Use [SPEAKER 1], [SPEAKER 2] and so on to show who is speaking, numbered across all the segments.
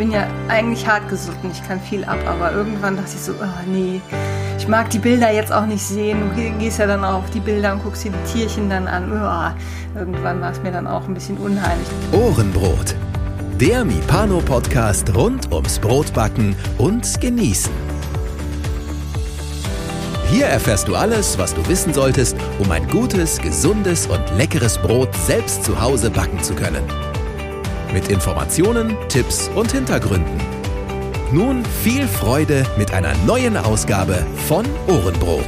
[SPEAKER 1] bin ja eigentlich hartgesotten, ich kann viel ab, aber irgendwann dachte ich so, oh nee, ich mag die Bilder jetzt auch nicht sehen. Du gehst ja dann auf die Bilder und guckst dir die Tierchen dann an. Oh, irgendwann war es mir dann auch ein bisschen unheimlich.
[SPEAKER 2] Ohrenbrot. Der Mipano-Podcast rund ums Brotbacken und Genießen. Hier erfährst du alles, was du wissen solltest, um ein gutes, gesundes und leckeres Brot selbst zu Hause backen zu können. Mit Informationen, Tipps und Hintergründen. Nun viel Freude mit einer neuen Ausgabe von Ohrenbrot.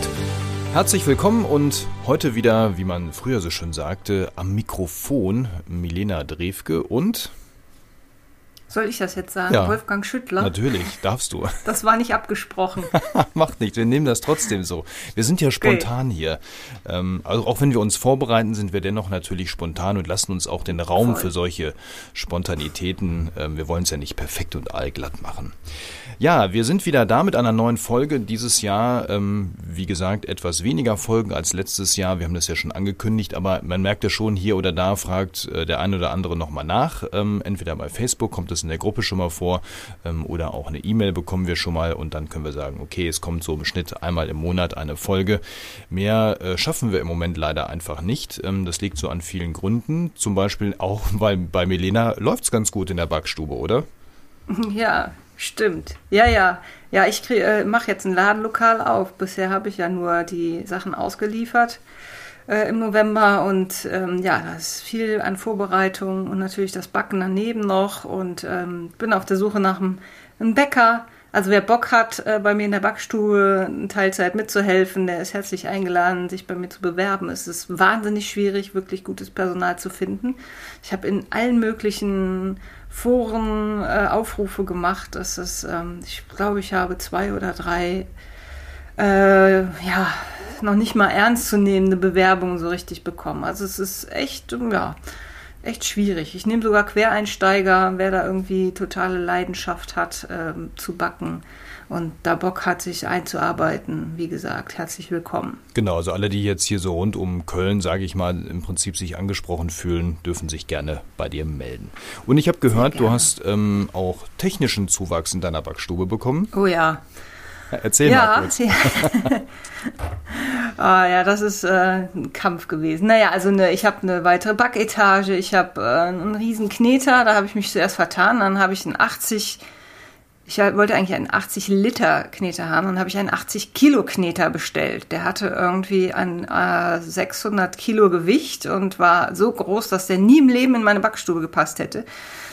[SPEAKER 3] Herzlich willkommen und heute wieder, wie man früher so schön sagte, am Mikrofon Milena Drewke und
[SPEAKER 1] soll ich das jetzt sagen? Ja, Wolfgang Schüttler?
[SPEAKER 3] Natürlich, darfst du.
[SPEAKER 1] Das war nicht abgesprochen.
[SPEAKER 3] Macht nicht, wir nehmen das trotzdem so. Wir sind ja spontan okay. hier. Ähm, also auch wenn wir uns vorbereiten, sind wir dennoch natürlich spontan und lassen uns auch den Raum Voll. für solche Spontanitäten. Ähm, wir wollen es ja nicht perfekt und allglatt machen. Ja, wir sind wieder da mit einer neuen Folge. Dieses Jahr, ähm, wie gesagt, etwas weniger Folgen als letztes Jahr. Wir haben das ja schon angekündigt, aber man merkt ja schon, hier oder da fragt äh, der eine oder andere nochmal nach. Ähm, entweder bei Facebook kommt es in der Gruppe schon mal vor ähm, oder auch eine E-Mail bekommen wir schon mal und dann können wir sagen, okay, es kommt so im Schnitt einmal im Monat eine Folge. Mehr äh, schaffen wir im Moment leider einfach nicht. Ähm, das liegt so an vielen Gründen. Zum Beispiel auch, weil bei Milena läuft es ganz gut in der Backstube, oder?
[SPEAKER 1] Ja, stimmt. Ja, ja. Ja, ich äh, mache jetzt ein Ladenlokal auf. Bisher habe ich ja nur die Sachen ausgeliefert äh, im November und ähm, ja, da ist viel an Vorbereitung und natürlich das Backen daneben noch und ähm, bin auf der Suche nach einem, Bäcker. Also wer Bock hat, äh, bei mir in der Backstube in Teilzeit mitzuhelfen, der ist herzlich eingeladen, sich bei mir zu bewerben. Es ist wahnsinnig schwierig, wirklich gutes Personal zu finden. Ich habe in allen möglichen Foren äh, Aufrufe gemacht. Das ist, ähm, ich glaube, ich habe zwei oder drei äh, ja, noch nicht mal ernstzunehmende Bewerbungen so richtig bekommen. Also es ist echt, ja, echt schwierig. Ich nehme sogar Quereinsteiger, wer da irgendwie totale Leidenschaft hat ähm, zu backen und da Bock hat, sich einzuarbeiten, wie gesagt, herzlich willkommen.
[SPEAKER 3] Genau, also alle, die jetzt hier so rund um Köln, sage ich mal, im Prinzip sich angesprochen fühlen, dürfen sich gerne bei dir melden. Und ich habe gehört, du hast ähm, auch technischen Zuwachs in deiner Backstube bekommen.
[SPEAKER 1] Oh ja.
[SPEAKER 3] Erzähl ja, mal kurz. Ja.
[SPEAKER 1] ah, ja, das ist äh, ein Kampf gewesen. Naja, also ne, ich habe eine weitere Backetage, ich habe äh, einen riesen Kneter, da habe ich mich zuerst vertan, dann habe ich einen 80, ich wollte eigentlich einen 80 Liter Kneter haben, dann habe ich einen 80 Kilo Kneter bestellt. Der hatte irgendwie ein äh, 600 Kilo Gewicht und war so groß, dass der nie im Leben in meine Backstube gepasst hätte.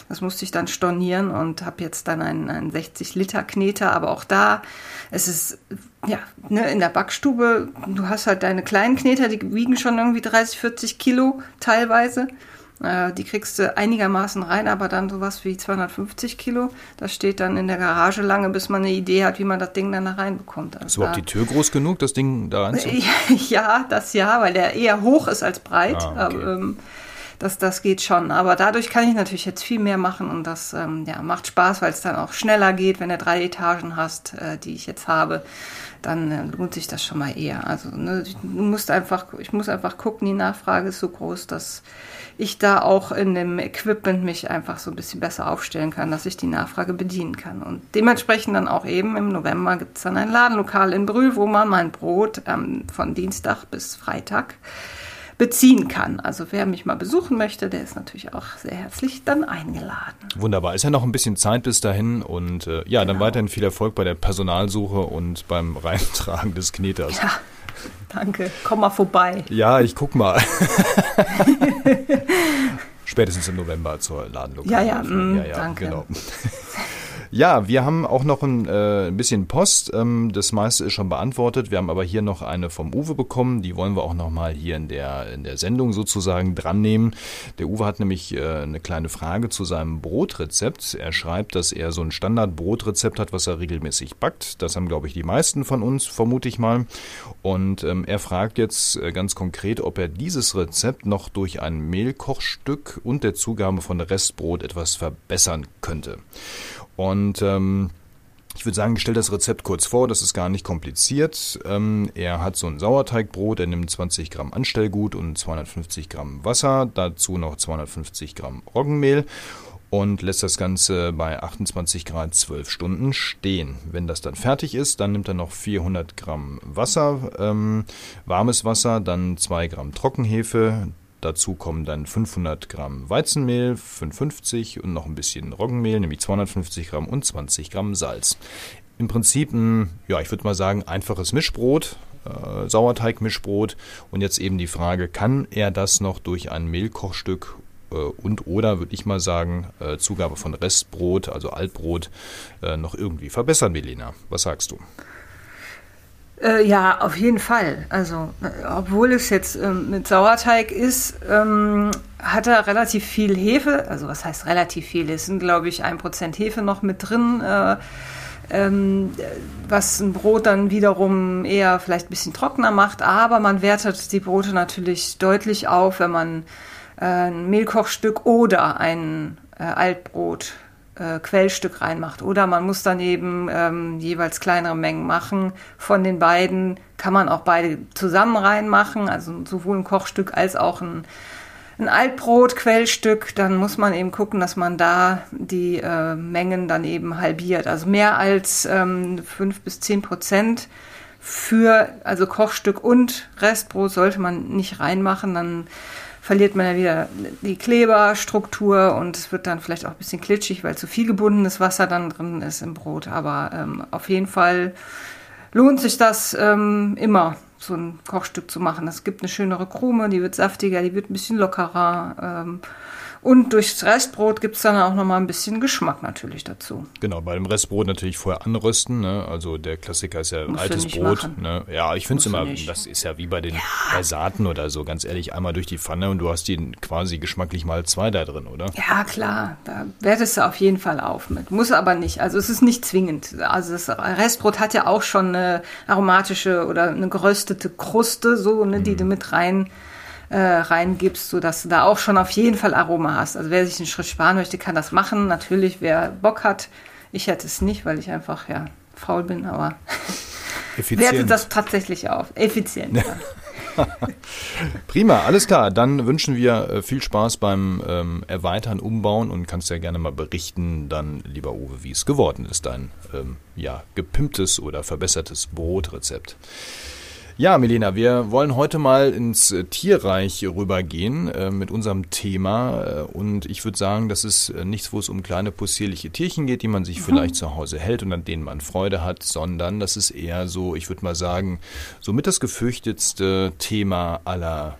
[SPEAKER 1] Das musste ich dann stornieren und habe jetzt dann einen, einen 60 Liter Kneter, aber auch da es ist, ja, ne, in der Backstube, du hast halt deine kleinen Kneter, die wiegen schon irgendwie 30, 40 Kilo teilweise. Äh, die kriegst du einigermaßen rein, aber dann sowas wie 250 Kilo. Das steht dann in der Garage lange, bis man eine Idee hat, wie man das Ding dann da reinbekommt.
[SPEAKER 3] Also ist überhaupt die Tür groß genug, das Ding da reinzubekommen?
[SPEAKER 1] Ja, das ja, weil der eher hoch ist als breit. Ah, okay. aber, ähm, das, das geht schon. Aber dadurch kann ich natürlich jetzt viel mehr machen und das ähm, ja, macht Spaß, weil es dann auch schneller geht, wenn du drei Etagen hast, äh, die ich jetzt habe. Dann äh, lohnt sich das schon mal eher. Also ne, du musst einfach, ich muss einfach gucken, die Nachfrage ist so groß, dass ich da auch in dem Equipment mich einfach so ein bisschen besser aufstellen kann, dass ich die Nachfrage bedienen kann. Und dementsprechend dann auch eben im November gibt es dann ein Ladenlokal in Brühl, wo man mein Brot ähm, von Dienstag bis Freitag beziehen kann. Also wer mich mal besuchen möchte, der ist natürlich auch sehr herzlich dann eingeladen.
[SPEAKER 3] Wunderbar. Ist ja noch ein bisschen Zeit bis dahin und äh, ja, genau. dann weiterhin viel Erfolg bei der Personalsuche und beim Reintragen des Kneters.
[SPEAKER 1] Ja. Danke, komm mal vorbei.
[SPEAKER 3] Ja, ich guck mal. Spätestens im November zur Ladenlokal.
[SPEAKER 1] Ja, ja, mh, ja, ja, danke. Genau.
[SPEAKER 3] Ja, wir haben auch noch ein, äh, ein bisschen Post. Ähm, das meiste ist schon beantwortet. Wir haben aber hier noch eine vom Uwe bekommen. Die wollen wir auch nochmal hier in der, in der Sendung sozusagen dran nehmen. Der Uwe hat nämlich äh, eine kleine Frage zu seinem Brotrezept. Er schreibt, dass er so ein Standard-Brotrezept hat, was er regelmäßig backt. Das haben, glaube ich, die meisten von uns, vermute ich mal. Und ähm, er fragt jetzt äh, ganz konkret, ob er dieses Rezept noch durch ein Mehlkochstück und der Zugabe von Restbrot etwas verbessern könnte. Und ähm, ich würde sagen, ich stelle das Rezept kurz vor, das ist gar nicht kompliziert. Ähm, er hat so ein Sauerteigbrot, er nimmt 20 Gramm Anstellgut und 250 Gramm Wasser, dazu noch 250 Gramm Roggenmehl und lässt das Ganze bei 28 Grad 12 Stunden stehen. Wenn das dann fertig ist, dann nimmt er noch 400 Gramm Wasser, ähm, warmes Wasser, dann 2 Gramm Trockenhefe, Dazu kommen dann 500 Gramm Weizenmehl, 55 und noch ein bisschen Roggenmehl, nämlich 250 Gramm und 20 Gramm Salz. Im Prinzip ein, ja, ich würde mal sagen, einfaches Mischbrot, äh, Sauerteigmischbrot. Und jetzt eben die Frage, kann er das noch durch ein Mehlkochstück äh, und oder, würde ich mal sagen, äh, Zugabe von Restbrot, also Altbrot, äh, noch irgendwie verbessern, Melina? Was sagst du?
[SPEAKER 1] Äh, ja, auf jeden Fall. Also, äh, obwohl es jetzt ähm, mit Sauerteig ist, ähm, hat er relativ viel Hefe. Also, was heißt relativ viel? Es sind, glaube ich, ein Prozent Hefe noch mit drin. Äh, ähm, was ein Brot dann wiederum eher vielleicht ein bisschen trockener macht. Aber man wertet die Brote natürlich deutlich auf, wenn man äh, ein Mehlkochstück oder ein äh, Altbrot äh, Quellstück reinmacht. Oder man muss dann eben ähm, jeweils kleinere Mengen machen. Von den beiden kann man auch beide zusammen reinmachen, also sowohl ein Kochstück als auch ein, ein Altbrot, Quellstück. Dann muss man eben gucken, dass man da die äh, Mengen dann eben halbiert. Also mehr als ähm, 5 bis 10 Prozent für also Kochstück und Restbrot sollte man nicht reinmachen, dann verliert man ja wieder die Kleberstruktur und es wird dann vielleicht auch ein bisschen klitschig, weil zu viel gebundenes Wasser dann drin ist im Brot. Aber ähm, auf jeden Fall lohnt sich das ähm, immer, so ein Kochstück zu machen. Es gibt eine schönere Krume, die wird saftiger, die wird ein bisschen lockerer. Ähm, und durchs Restbrot gibt es dann auch nochmal ein bisschen Geschmack natürlich dazu.
[SPEAKER 3] Genau, bei dem Restbrot natürlich vorher anrösten. Ne? Also der Klassiker ist ja Musst altes Brot. Ne? Ja, ich finde es immer, das ist ja wie bei den ja. bei Saaten oder so, ganz ehrlich, einmal durch die Pfanne und du hast die quasi geschmacklich mal zwei da drin, oder?
[SPEAKER 1] Ja, klar. Da wertest du auf jeden Fall auf mit. Muss aber nicht. Also es ist nicht zwingend. Also das Restbrot hat ja auch schon eine aromatische oder eine geröstete Kruste, so, ne, die mhm. du mit rein äh, reingibst, sodass du da auch schon auf jeden Fall Aroma hast. Also wer sich einen Schritt sparen möchte, kann das machen. Natürlich, wer Bock hat. Ich hätte es nicht, weil ich einfach ja faul bin, aber werte das tatsächlich auf. Effizient. Ja.
[SPEAKER 3] Prima, alles klar. Dann wünschen wir äh, viel Spaß beim ähm, Erweitern, Umbauen und kannst ja gerne mal berichten, dann, lieber Uwe, wie es geworden ist, dein ähm, ja, gepimptes oder verbessertes Brotrezept. Ja, Milena, wir wollen heute mal ins äh, Tierreich rübergehen äh, mit unserem Thema. Äh, und ich würde sagen, das ist äh, nichts, wo es um kleine possierliche Tierchen geht, die man sich mhm. vielleicht zu Hause hält und an denen man Freude hat, sondern das ist eher so, ich würde mal sagen, somit das gefürchtetste Thema aller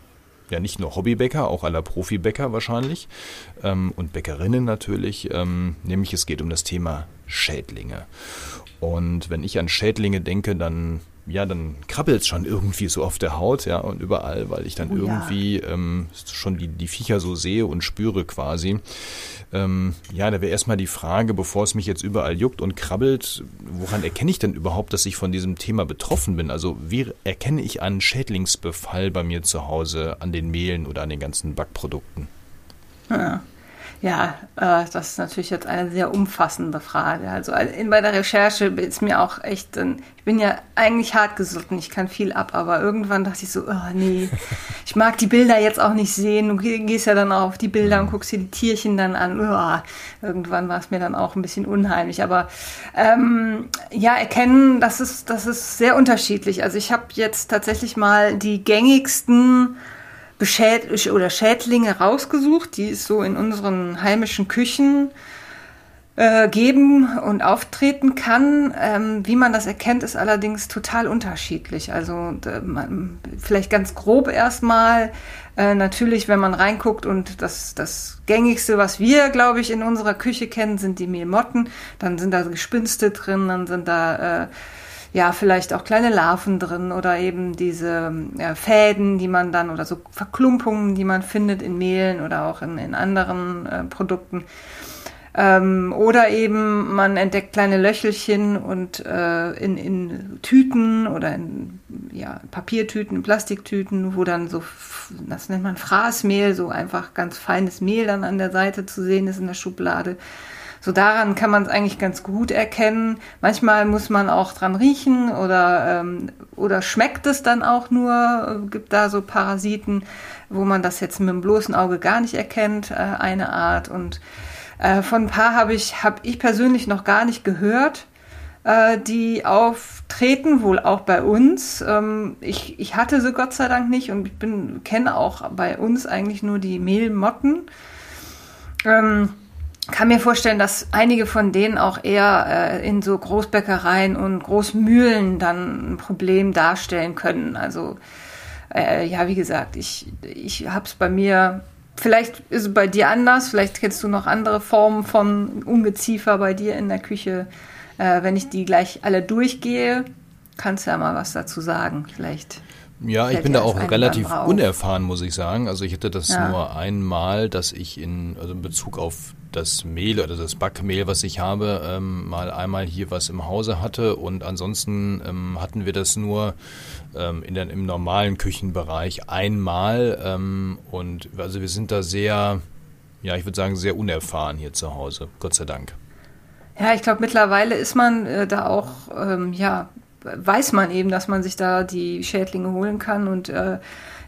[SPEAKER 3] ja nicht nur Hobbybäcker, auch aller Profibäcker wahrscheinlich ähm, und Bäckerinnen natürlich, ähm, nämlich es geht um das Thema Schädlinge. Und wenn ich an Schädlinge denke, dann ja, dann krabbelt es schon irgendwie so auf der Haut, ja, und überall, weil ich dann oh, irgendwie ja. ähm, schon die, die Viecher so sehe und spüre quasi. Ähm, ja, da wäre erstmal die Frage, bevor es mich jetzt überall juckt und krabbelt, woran erkenne ich denn überhaupt, dass ich von diesem Thema betroffen bin? Also wie erkenne ich einen Schädlingsbefall bei mir zu Hause an den Mehlen oder an den ganzen Backprodukten?
[SPEAKER 1] Ja. Ja, äh, das ist natürlich jetzt eine sehr umfassende Frage. Also in, bei der Recherche ist mir auch echt, ich bin ja eigentlich hartgesotten, ich kann viel ab, aber irgendwann dachte ich so, oh nee, ich mag die Bilder jetzt auch nicht sehen. Du gehst ja dann auch auf die Bilder und guckst dir die Tierchen dann an. Oh, irgendwann war es mir dann auch ein bisschen unheimlich. Aber ähm, ja, erkennen, das ist, das ist sehr unterschiedlich. Also ich habe jetzt tatsächlich mal die gängigsten Beschäd oder Schädlinge rausgesucht, die es so in unseren heimischen Küchen äh, geben und auftreten kann. Ähm, wie man das erkennt, ist allerdings total unterschiedlich. Also man, vielleicht ganz grob erstmal. Äh, natürlich, wenn man reinguckt und das, das gängigste, was wir, glaube ich, in unserer Küche kennen, sind die Mehlmotten. Dann sind da Gespinste drin, dann sind da äh, ja, vielleicht auch kleine Larven drin oder eben diese ja, Fäden, die man dann oder so Verklumpungen, die man findet in Mehlen oder auch in, in anderen äh, Produkten. Ähm, oder eben man entdeckt kleine Löchelchen und äh, in, in Tüten oder in ja, Papiertüten, Plastiktüten, wo dann so, das nennt man Fraßmehl, so einfach ganz feines Mehl dann an der Seite zu sehen ist in der Schublade. So daran kann man es eigentlich ganz gut erkennen. Manchmal muss man auch dran riechen oder, ähm, oder schmeckt es dann auch nur, äh, gibt da so Parasiten, wo man das jetzt mit dem bloßen Auge gar nicht erkennt, äh, eine Art. Und Äh, von ein paar habe ich, hab ich persönlich noch gar nicht gehört, äh, die auftreten, wohl auch bei uns. Ähm, ich, ich hatte sie Gott sei Dank nicht und ich bin, kenne auch bei uns eigentlich nur die Mehlmotten. Ähm, kann mir vorstellen, dass einige von denen auch eher äh, in so Großbäckereien und Großmühlen dann ein Problem darstellen können. Also äh, ja, wie gesagt, ich, ich habe es bei mir, vielleicht ist es bei dir anders, vielleicht kennst du noch andere Formen von Ungeziefer bei dir in der Küche. Äh, wenn ich die gleich alle durchgehe, kannst du ja mal was dazu sagen, vielleicht.
[SPEAKER 3] Ja, ich bin da auch relativ unerfahren, muss ich sagen. Also ich hatte das ja. nur einmal, dass ich in, also in Bezug auf das Mehl oder das Backmehl, was ich habe, ähm, mal einmal hier was im Hause hatte und ansonsten ähm, hatten wir das nur ähm, in den, im normalen Küchenbereich einmal ähm, und also wir sind da sehr, ja, ich würde sagen, sehr unerfahren hier zu Hause, Gott sei Dank.
[SPEAKER 1] Ja, ich glaube, mittlerweile ist man äh, da auch, ähm, ja, weiß man eben, dass man sich da die Schädlinge holen kann. Und äh,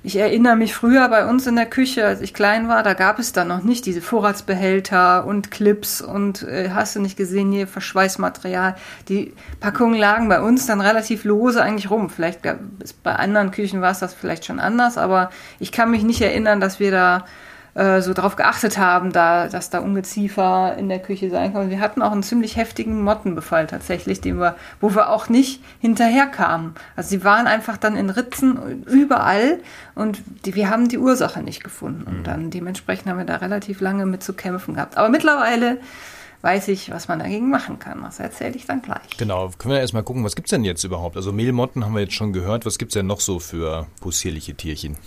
[SPEAKER 1] ich erinnere mich früher bei uns in der Küche, als ich klein war, da gab es dann noch nicht diese Vorratsbehälter und Clips und äh, hast du nicht gesehen, hier Verschweißmaterial. Die Packungen lagen bei uns dann relativ lose eigentlich rum. Vielleicht gab es bei anderen Küchen war es das vielleicht schon anders, aber ich kann mich nicht erinnern, dass wir da äh, so darauf geachtet haben, da, dass da Ungeziefer in der Küche sein kann. Und wir hatten auch einen ziemlich heftigen Mottenbefall tatsächlich, den wir, wo wir auch nicht hinterherkamen. Also sie waren einfach dann in Ritzen überall und die, wir haben die Ursache nicht gefunden. Und mhm. dann dementsprechend haben wir da relativ lange mit zu kämpfen gehabt. Aber mittlerweile weiß ich, was man dagegen machen kann. Das erzähle ich dann gleich.
[SPEAKER 3] Genau, können wir erstmal gucken, was gibt es denn jetzt überhaupt? Also Mehlmotten haben wir jetzt schon gehört. Was gibt es denn noch so für possierliche Tierchen?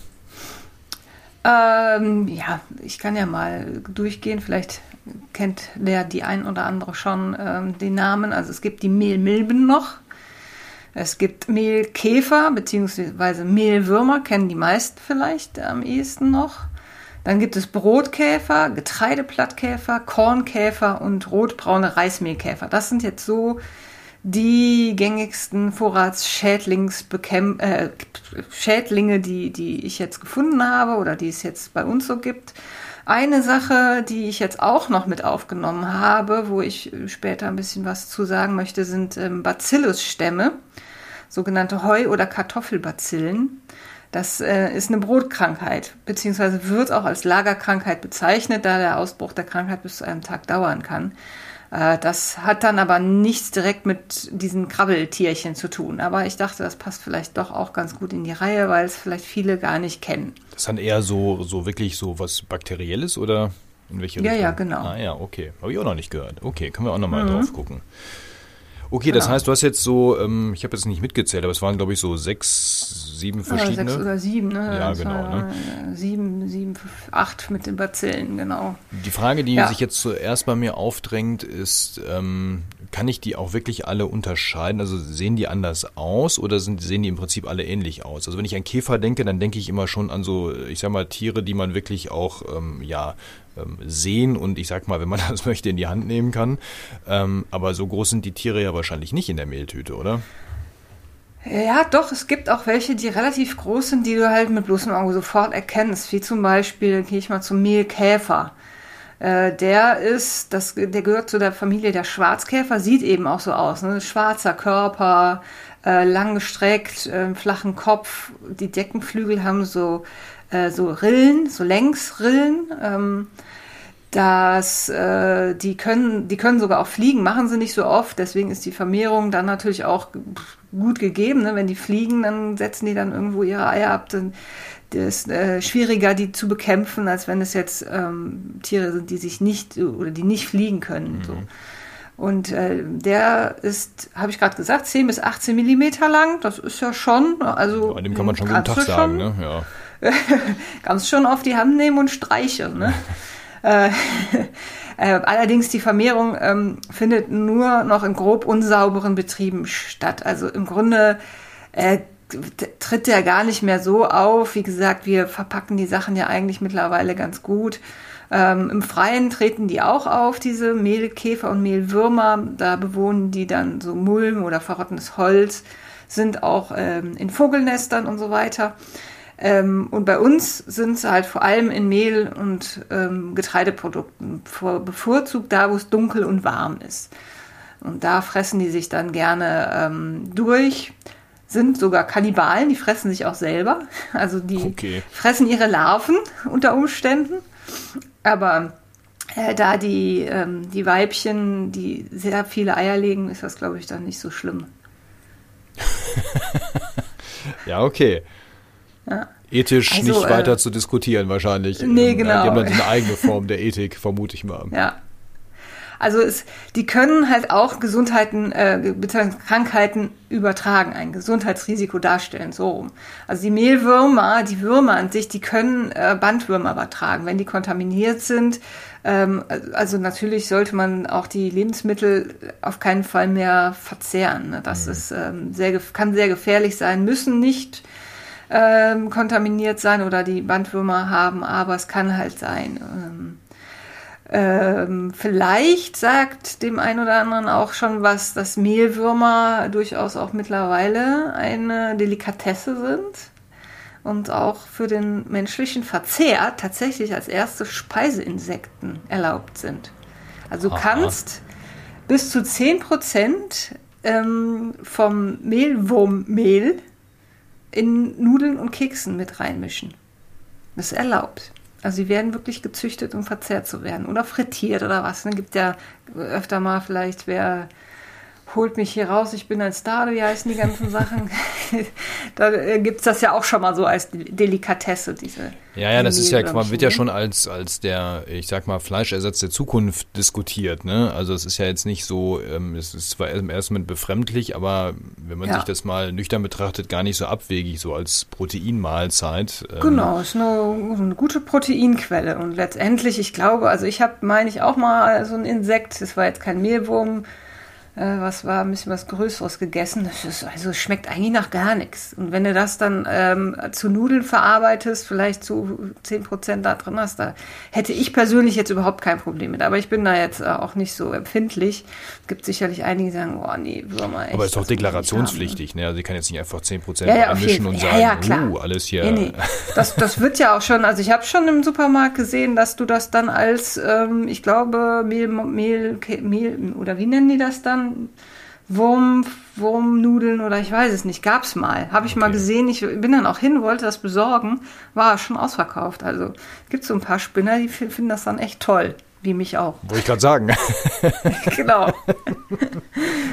[SPEAKER 1] Ähm, ja, ich kann ja mal durchgehen. Vielleicht kennt der die ein oder andere schon ähm, den Namen. Also es gibt die Mehlmilben noch. Es gibt Mehlkäfer bzw. Mehlwürmer, kennen die meisten vielleicht am ehesten noch. Dann gibt es Brotkäfer, Getreideplattkäfer, Kornkäfer und rotbraune Reismehlkäfer. Das sind jetzt so die gängigsten Vorratsschädlingsbekämp äh, Schädlinge, die, die ich jetzt gefunden habe oder die es jetzt bei uns so gibt. Eine Sache, die ich jetzt auch noch mit aufgenommen habe, wo ich später ein bisschen was zu sagen möchte, sind ähm, Bacillus-Stämme, sogenannte Heu- oder Kartoffelbazillen. Das äh, ist eine Brotkrankheit, beziehungsweise wird auch als Lagerkrankheit bezeichnet, da der Ausbruch der Krankheit bis zu einem Tag dauern kann. Äh, das hat dann aber nichts direkt mit diesen Krabbeltierchen zu tun. Aber ich dachte, das passt vielleicht doch auch ganz gut in die Reihe, weil es vielleicht viele gar nicht kennen.
[SPEAKER 3] Das ist dann eher so, so wirklich so was Bakterielles oder in welche
[SPEAKER 1] Richtung? Ja, ja, genau.
[SPEAKER 3] Ah ja, okay. Habe ich auch noch nicht gehört. Okay, können wir auch nochmal mhm. drauf gucken. Okay, genau. das heißt, du hast jetzt so, ähm, ich habe jetzt nicht mitgezählt, aber es waren, glaube ich, so sechs, sieben verschiedene.
[SPEAKER 1] Ja, sechs oder sieben, ne?
[SPEAKER 3] Ja, genau. Ne?
[SPEAKER 1] Sieben, sieben, acht mit den Bazillen, genau.
[SPEAKER 3] Die Frage, die ja. sich jetzt zuerst bei mir aufdrängt, ist, ähm, kann ich die auch wirklich alle unterscheiden? Also sehen die anders aus oder sind, sehen die im Prinzip alle ähnlich aus? Also wenn ich an Käfer denke, dann denke ich immer schon an so, ich sag mal, Tiere, die man wirklich auch, ähm, ja, ähm, sehen und ich sag mal, wenn man das möchte, in die Hand nehmen kann. Ähm, aber so groß sind die Tiere ja wahrscheinlich nicht in der Mehltüte, oder?
[SPEAKER 1] Ja, doch, es gibt auch welche, die relativ groß sind, die du halt mit bloßem Auge sofort erkennst. Wie zum Beispiel, gehe ich mal zum Mehlkäfer. Äh, der ist, das, der gehört zu der Familie der Schwarzkäfer, sieht eben auch so aus. Ne? Schwarzer Körper, äh, lang gestreckt, äh, flachen Kopf. Die Deckenflügel haben so äh, so Rillen, so Längsrillen. Ähm, dass äh, die können, die können sogar auch fliegen, machen sie nicht so oft, deswegen ist die Vermehrung dann natürlich auch gut gegeben. Ne? Wenn die fliegen, dann setzen die dann irgendwo ihre Eier ab. Dann ist äh, schwieriger, die zu bekämpfen, als wenn es jetzt ähm, Tiere sind, die sich nicht oder die nicht fliegen können. Mhm. So. Und äh, der ist, habe ich gerade gesagt, 10 bis 18 Millimeter lang. Das ist ja schon, also.
[SPEAKER 3] Bei dem kann man schon guten Tag sagen, ne? Ja.
[SPEAKER 1] kannst schon auf die Hand nehmen und streicheln. Ne? äh, äh, allerdings die Vermehrung ähm, findet nur noch in grob unsauberen Betrieben statt. Also im Grunde äh, tritt der gar nicht mehr so auf. Wie gesagt, wir verpacken die Sachen ja eigentlich mittlerweile ganz gut. Ähm, Im Freien treten die auch auf, diese Mehlkäfer und Mehlwürmer. Da bewohnen die dann so Mulm oder verrottenes Holz, sind auch ähm, in Vogelnestern und so weiter. Ähm, und bei uns sind sie halt vor allem in Mehl und ähm, Getreideprodukten vor, bevorzugt da, wo es dunkel und warm ist. Und da fressen die sich dann gerne ähm, durch, sind sogar Kannibalen, die fressen sich auch selber. Also die okay. fressen ihre Larven unter Umständen. Aber äh, da die, ähm, die Weibchen, die sehr viele Eier legen, ist das, glaube ich, dann nicht so schlimm.
[SPEAKER 3] ja, okay. Ja. Ethisch also, nicht weiter äh, zu diskutieren wahrscheinlich.
[SPEAKER 1] Nee, genau.
[SPEAKER 3] Die haben dann eine eigene Form der Ethik, vermute ich mal.
[SPEAKER 1] Ja. Also es, die können halt auch Gesundheiten, äh, Krankheiten übertragen, ein Gesundheitsrisiko darstellen, so rum. Also die Mehlwürmer, die Würmer an sich, die können äh, Bandwürmer übertragen, wenn die kontaminiert sind. Ähm, also natürlich sollte man auch die Lebensmittel auf keinen Fall mehr verzehren. Ne? Das mhm. ist ähm, sehr, kann sehr gefährlich sein, müssen nicht ähm, kontaminiert sein oder die Bandwürmer haben, aber es kann halt sein. Ähm, ähm, vielleicht sagt dem einen oder anderen auch schon was, dass Mehlwürmer durchaus auch mittlerweile eine Delikatesse sind und auch für den menschlichen Verzehr tatsächlich als erste Speiseinsekten erlaubt sind. Also du kannst bis zu 10% ähm, vom Mehlwurmmehl in Nudeln und Keksen mit reinmischen. Das ist erlaubt. Also sie werden wirklich gezüchtet, um verzehrt zu werden. Oder frittiert oder was. Dann gibt ja öfter mal vielleicht, wer holt mich hier raus, ich bin ein Star, wie heißen die ganzen Sachen. da äh, gibt es das ja auch schon mal so als Delikatesse, diese.
[SPEAKER 3] Ja, ja, das ist ja, man wird ja schon als, als der, ich sag mal, Fleischersatz der Zukunft diskutiert, ne? Also es ist ja jetzt nicht so, ähm, es ist zwar erstmal befremdlich, aber wenn man ja. sich das mal nüchtern betrachtet, gar nicht so abwegig, so als Proteinmahlzeit.
[SPEAKER 1] Ähm. Genau, ist eine, eine gute Proteinquelle und letztendlich, ich glaube, also ich habe, meine ich, auch mal so ein Insekt, das war jetzt kein Mehlwurm, äh, was war, ein bisschen was Größeres gegessen. Das ist, also schmeckt eigentlich nach gar nichts. Und wenn du das dann ähm, zu Nudeln verarbeitest, vielleicht zu 10% da drin hast, da hätte ich persönlich jetzt überhaupt kein Problem mit. Aber ich bin da jetzt äh, auch nicht so empfindlich. Es gibt sicherlich einige, die sagen, oh nee, Würmer echt.
[SPEAKER 3] Aber ist doch deklarationspflichtig, ne? Also ich kann jetzt nicht einfach 10% ja, ja, einmischen und sagen, ja, ja, uh, alles hier. Nee, nee.
[SPEAKER 1] Das, das wird ja auch schon, also ich habe schon im Supermarkt gesehen, dass du das dann als, ähm, ich glaube, Mehl, Mehl, Mehl, oder wie nennen die das dann? Wurm, Wurmnudeln oder ich weiß es nicht, gab es mal. Habe ich okay. mal gesehen. Ich bin dann auch hin, wollte das besorgen, war schon ausverkauft. Also gibt so ein paar Spinner, die finden das dann echt toll, wie mich auch.
[SPEAKER 3] Wollte ich gerade sagen.
[SPEAKER 1] genau.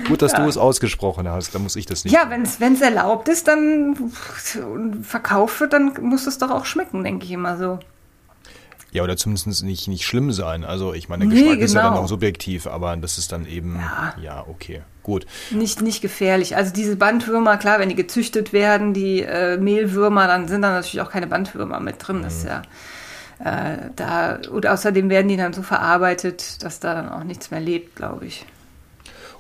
[SPEAKER 3] Gut, dass ja. du es ausgesprochen hast, da muss ich das nicht.
[SPEAKER 1] Ja, wenn es erlaubt ist, dann verkauft wird, dann muss es doch auch schmecken, denke ich immer so.
[SPEAKER 3] Ja, oder zumindest nicht, nicht schlimm sein. Also ich meine, der Geschmack genau. ist ja dann genau. auch subjektiv, aber das ist dann eben, ja, ja okay, gut.
[SPEAKER 1] Nicht, nicht gefährlich. Also diese Bandwürmer, klar, wenn die gezüchtet werden, die äh, Mehlwürmer, dann sind da natürlich auch keine Bandwürmer mit drin. Mhm. Das ist ja äh, da, und außerdem werden die dann so verarbeitet, dass da dann auch nichts mehr lebt, glaube ich.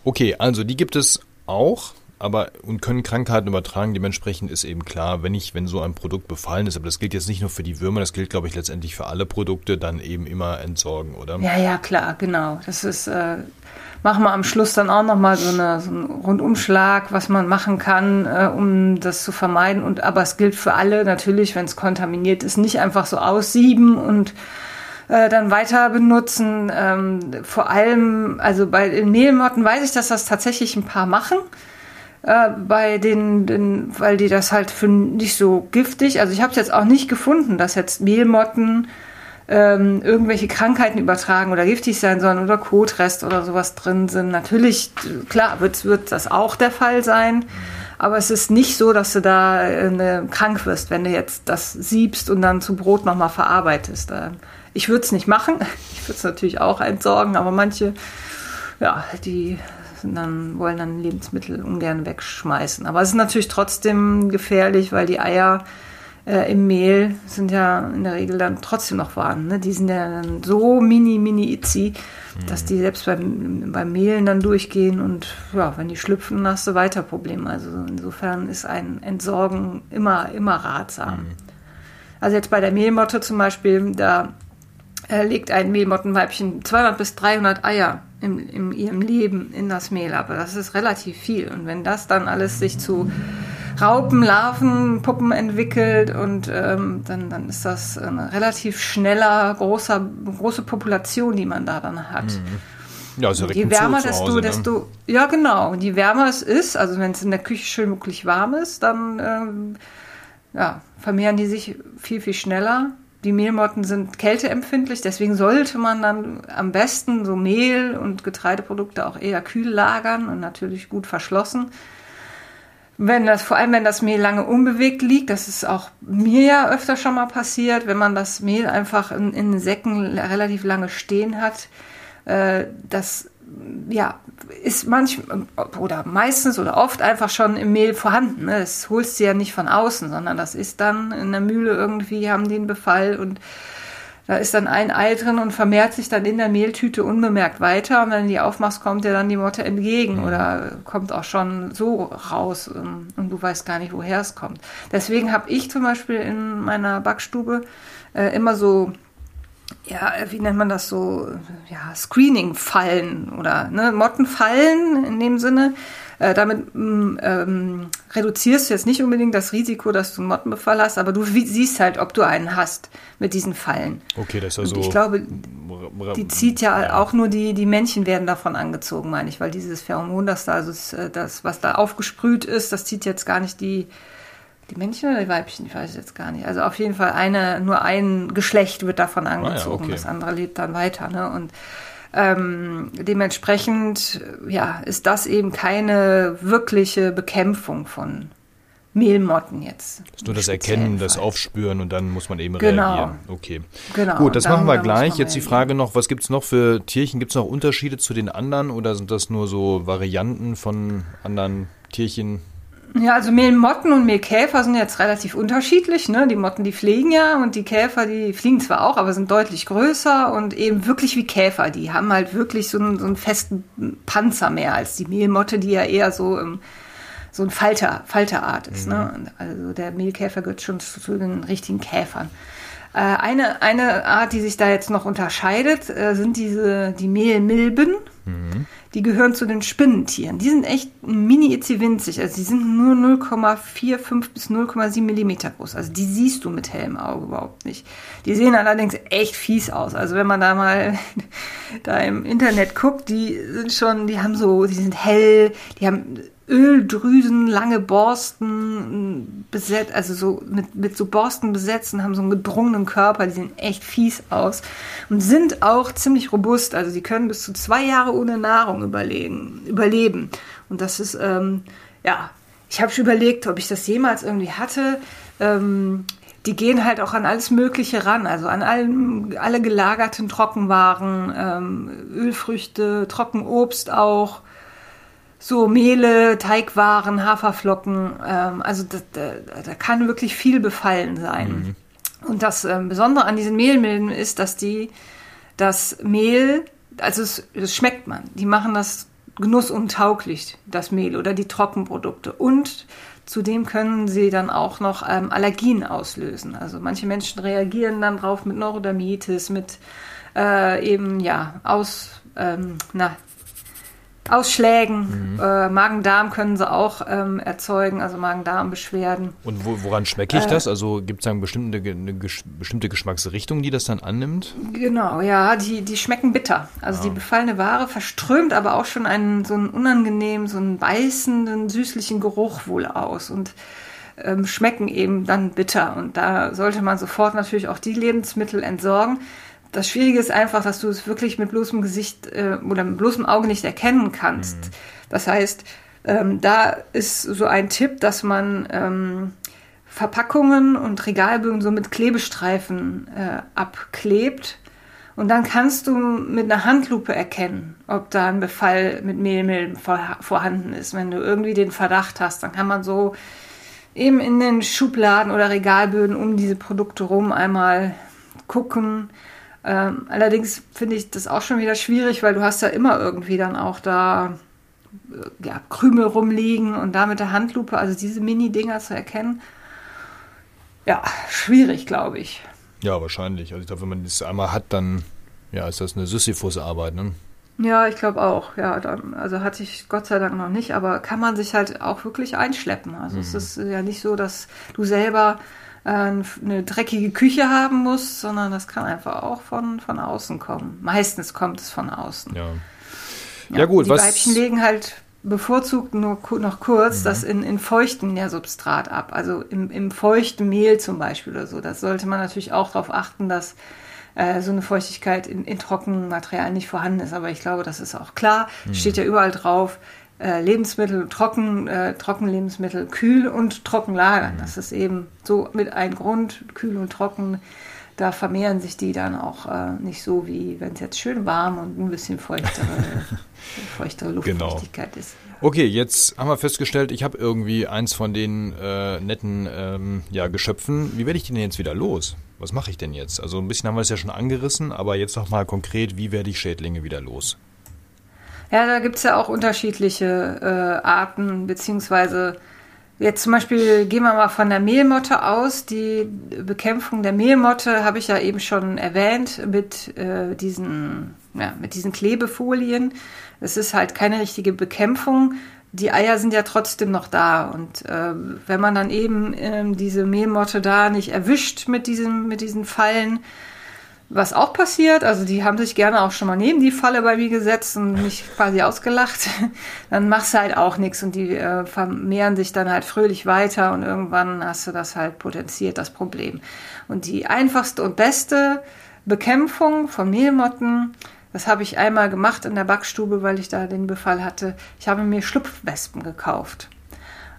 [SPEAKER 3] Okay, also die gibt es auch aber und können Krankheiten übertragen. Dementsprechend ist eben klar, wenn ich, wenn so ein Produkt befallen ist, aber das gilt jetzt nicht nur für die Würmer, das gilt, glaube ich, letztendlich für alle Produkte, dann eben immer entsorgen, oder?
[SPEAKER 1] Ja, ja, klar, genau. Das ist, äh, machen wir am Schluss dann auch nochmal so, eine, so einen Rundumschlag, was man machen kann, äh, um das zu vermeiden. Und aber es gilt für alle natürlich, wenn es kontaminiert ist, nicht einfach so aussieben und äh, dann weiter benutzen. Ähm, vor allem, also bei den Mehlmotten weiß ich, dass das tatsächlich ein paar machen äh, bei den, den, weil die das halt für nicht so giftig, also ich habe es jetzt auch nicht gefunden, dass jetzt Mehlmotten ähm, irgendwelche Krankheiten übertragen oder giftig sein sollen oder Kotrest oder sowas drin sind. Natürlich, klar, wird, wird das auch der Fall sein. Aber es ist nicht so, dass du da äh, krank wirst, wenn du jetzt das siebst und dann zu Brot nochmal verarbeitest. Äh, ich würde es nicht machen. Ich würde es natürlich auch entsorgen, aber manche, ja, die dann wollen dann Lebensmittel ungern wegschmeißen. Aber es ist natürlich trotzdem gefährlich, weil die Eier äh, im Mehl sind ja in der Regel dann trotzdem noch warm. Ne? Die sind ja dann so mini, mini itzy, mhm. dass die selbst beim, beim Mehlen dann durchgehen und ja, wenn die schlüpfen, dann hast du weiter Probleme. Also insofern ist ein Entsorgen immer, immer ratsam. Mhm. Also jetzt bei der Mehlmotte zum Beispiel, da äh, legt ein Mehlmottenweibchen 200 bis 300 Eier im, in ihrem Leben in das Mehl, aber das ist relativ viel. Und wenn das dann alles sich zu Raupen, Larven, Puppen entwickelt und ähm, dann, dann ist das eine relativ schneller, großer, große Population, die man da dann hat. Mhm. Ja, also je wärmer, desto, Hause, ne? desto, ja genau, je wärmer es ist, also wenn es in der Küche schön wirklich warm ist, dann ähm, ja, vermehren die sich viel, viel schneller. Die Mehlmotten sind kälteempfindlich, deswegen sollte man dann am besten so Mehl und Getreideprodukte auch eher kühl lagern und natürlich gut verschlossen. Wenn das, vor allem wenn das Mehl lange unbewegt liegt, das ist auch mir ja öfter schon mal passiert, wenn man das Mehl einfach in, in Säcken relativ lange stehen hat, äh, das ja, ist manchmal oder meistens oder oft einfach schon im Mehl vorhanden. Ne? Das holst du ja nicht von außen, sondern das ist dann in der Mühle irgendwie, haben die einen Befall und da ist dann ein Ei drin und vermehrt sich dann in der Mehltüte unbemerkt weiter. Und wenn du die aufmachst, kommt dir dann die Motte entgegen mhm. oder kommt auch schon so raus und, und du weißt gar nicht, woher es kommt. Deswegen habe ich zum Beispiel in meiner Backstube äh, immer so ja, wie nennt man das so, ja, Screening-Fallen oder ne, Mottenfallen in dem Sinne. Äh, damit mm, ähm, reduzierst du jetzt nicht unbedingt das Risiko, dass du einen Mottenbefall hast, aber du siehst halt, ob du einen hast mit diesen Fallen.
[SPEAKER 3] Okay, das ist also.
[SPEAKER 1] ich glaube, die zieht ja, ja, auch nur die, die Männchen werden davon angezogen, meine ich, weil dieses Pheromon, das da, also äh, das, was da aufgesprüht ist, das zieht jetzt gar nicht die die Männchen oder die Weibchen, ich weiß jetzt gar nicht. Also auf jeden Fall eine, nur ein Geschlecht wird davon angezogen, ah, ja, okay. das andere lebt dann weiter. Ne? Und ähm, dementsprechend, ja, ist das eben keine wirkliche Bekämpfung von Mehlmotten jetzt.
[SPEAKER 3] Das ist nur das Erkennen, Fall. das Aufspüren und dann muss man eben genau. reagieren. Okay. Genau. Gut, das machen wir gleich. Jetzt die Frage noch, was gibt es noch für Tierchen? Gibt es noch Unterschiede zu den anderen oder sind das nur so Varianten von anderen Tierchen?
[SPEAKER 1] Ja, also Mehlmotten und Mehlkäfer sind jetzt relativ unterschiedlich. Ne? Die Motten, die fliegen ja und die Käfer, die fliegen zwar auch, aber sind deutlich größer und eben wirklich wie Käfer. Die haben halt wirklich so einen, so einen festen Panzer mehr als die Mehlmotte, die ja eher so im, so ein Falter, Falterart ist. Ne? Mhm. Ne? Also der Mehlkäfer gehört schon zu, zu den richtigen Käfern. Äh, eine, eine Art, die sich da jetzt noch unterscheidet, äh, sind diese, die Mehlmilben. Mhm. Die gehören zu den Spinnentieren. Die sind echt mini winzig. Also die sind nur 0,45 bis 0,7 Millimeter groß. Also die siehst du mit hellem Auge überhaupt nicht. Die sehen allerdings echt fies aus. Also wenn man da mal da im Internet guckt, die sind schon, die haben so, die sind hell, die haben Öldrüsen, lange Borsten besetzt, also so mit, mit so Borsten besetzt und haben so einen gedrungenen Körper, die sehen echt fies aus und sind auch ziemlich robust, also die können bis zu zwei Jahre ohne Nahrung überleben. überleben. Und das ist, ähm, ja, ich habe schon überlegt, ob ich das jemals irgendwie hatte. Ähm, die gehen halt auch an alles Mögliche ran, also an allen, alle gelagerten Trockenwaren, ähm, Ölfrüchte, Trockenobst auch so Mehle, Teigwaren, Haferflocken. Ähm, also da, da, da, kann wirklich viel befallen sein. Mhm. Und das ähm, Besondere an diesen Mehlmilben ist, dass die das Mehl, also es, das schmeckt man. Die machen das genussuntauglich, das Mehl oder die Trockenprodukte. Und zudem können sie dann auch noch ähm, Allergien auslösen. Also manche Menschen reagieren dann drauf mit Neurodermitis, mit äh, eben ja aus ähm, na, Ausschlägen. Mhm. Äh, Magen-Darm können sie auch ähm, erzeugen, also Magen-Darm-Beschwerden.
[SPEAKER 3] Und wo, woran schmecke ich äh, das? Also gibt es da eine bestimmte, eine bestimmte Geschmacksrichtung, die das dann annimmt?
[SPEAKER 1] Genau, ja, die, die schmecken bitter. Also ja. die befallene Ware verströmt aber auch schon einen so einen unangenehmen, so einen beißenden, süßlichen Geruch wohl aus. Und ähm, schmecken eben dann bitter. Und da sollte man sofort natürlich auch die Lebensmittel entsorgen das Schwierige ist einfach, dass du es wirklich mit bloßem Gesicht äh, oder mit bloßem Auge nicht erkennen kannst. Mhm. Das heißt, ähm, da ist so ein Tipp, dass man ähm, Verpackungen und Regalbögen so mit Klebestreifen äh, abklebt. Und dann kannst du mit einer Handlupe erkennen, ob da ein Befall mit Mehlmilben vor, vorhanden ist. Wenn du irgendwie den Verdacht hast, dann kann man so eben in den Schubladen oder Regalböden um diese Produkte rum einmal gucken, ähm, allerdings finde ich das auch schon wieder schwierig, weil du hast ja immer irgendwie dann auch da äh, ja, Krümel rumliegen und da mit der Handlupe, also diese Mini-Dinger zu erkennen, ja, schwierig, glaube ich.
[SPEAKER 3] Ja, wahrscheinlich. Also ich glaube, wenn man das einmal hat, dann ja, ist das eine Sisyphus-Arbeit, ne?
[SPEAKER 1] Ja, ich glaube auch. Ja, dann, also hatte ich Gott sei Dank noch nicht, aber kann man sich halt auch wirklich einschleppen. Also mhm. es ist ja nicht so, dass du selber eine dreckige Küche haben musst, sondern das kann einfach auch von, von außen kommen. Meistens kommt es von außen.
[SPEAKER 3] Ja, ja, ja gut.
[SPEAKER 1] Die was... Weibchen legen halt bevorzugt nur noch kurz mhm. das in, in feuchtem Nährsubstrat ab, also im, im feuchten Mehl zum Beispiel oder so. Das sollte man natürlich auch darauf achten, dass äh, so eine Feuchtigkeit in, in trockenen Materialien nicht vorhanden ist. Aber ich glaube, das ist auch klar. Mhm. Steht ja überall drauf. Äh, Lebensmittel, trocken, äh, Trockenlebensmittel, kühl und trocken lagern. Mhm. Das ist eben so mit ein Grund, kühl und trocken. Da vermehren sich die dann auch äh, nicht so, wie wenn es jetzt schön warm und ein bisschen feuchtere, feuchtere. Luftfeuchtigkeit genau. ist.
[SPEAKER 3] Okay, jetzt haben wir festgestellt, ich habe irgendwie eins von den äh, netten ähm, ja, Geschöpfen. Wie werde ich den jetzt wieder los? Was mache ich denn jetzt? Also ein bisschen haben wir es ja schon angerissen, aber jetzt noch mal konkret, wie werde ich Schädlinge wieder los?
[SPEAKER 1] Ja, da gibt es ja auch unterschiedliche äh, Arten, beziehungsweise jetzt zum Beispiel gehen wir mal von der Mehlmotte aus. Die Bekämpfung der Mehlmotte habe ich ja eben schon erwähnt mit, äh, diesen, ja, mit diesen Klebefolien. Es ist halt keine richtige Bekämpfung. Die Eier sind ja trotzdem noch da. Und äh, wenn man dann eben ähm, diese Mehlmotte da nicht erwischt mit, diesem, mit diesen Fallen, was auch passiert, also die haben sich gerne auch schon mal neben die Falle bei mir gesetzt und mich quasi ausgelacht, dann machst du halt auch nichts und die äh, vermehren sich dann halt fröhlich weiter und irgendwann hast du das halt potenziert, das Problem. Und die einfachste und beste Bekämpfung von Mehlmotten, das habe ich einmal gemacht in der Backstube, weil ich da den Befall hatte. Ich habe mir Schlupfwespen gekauft.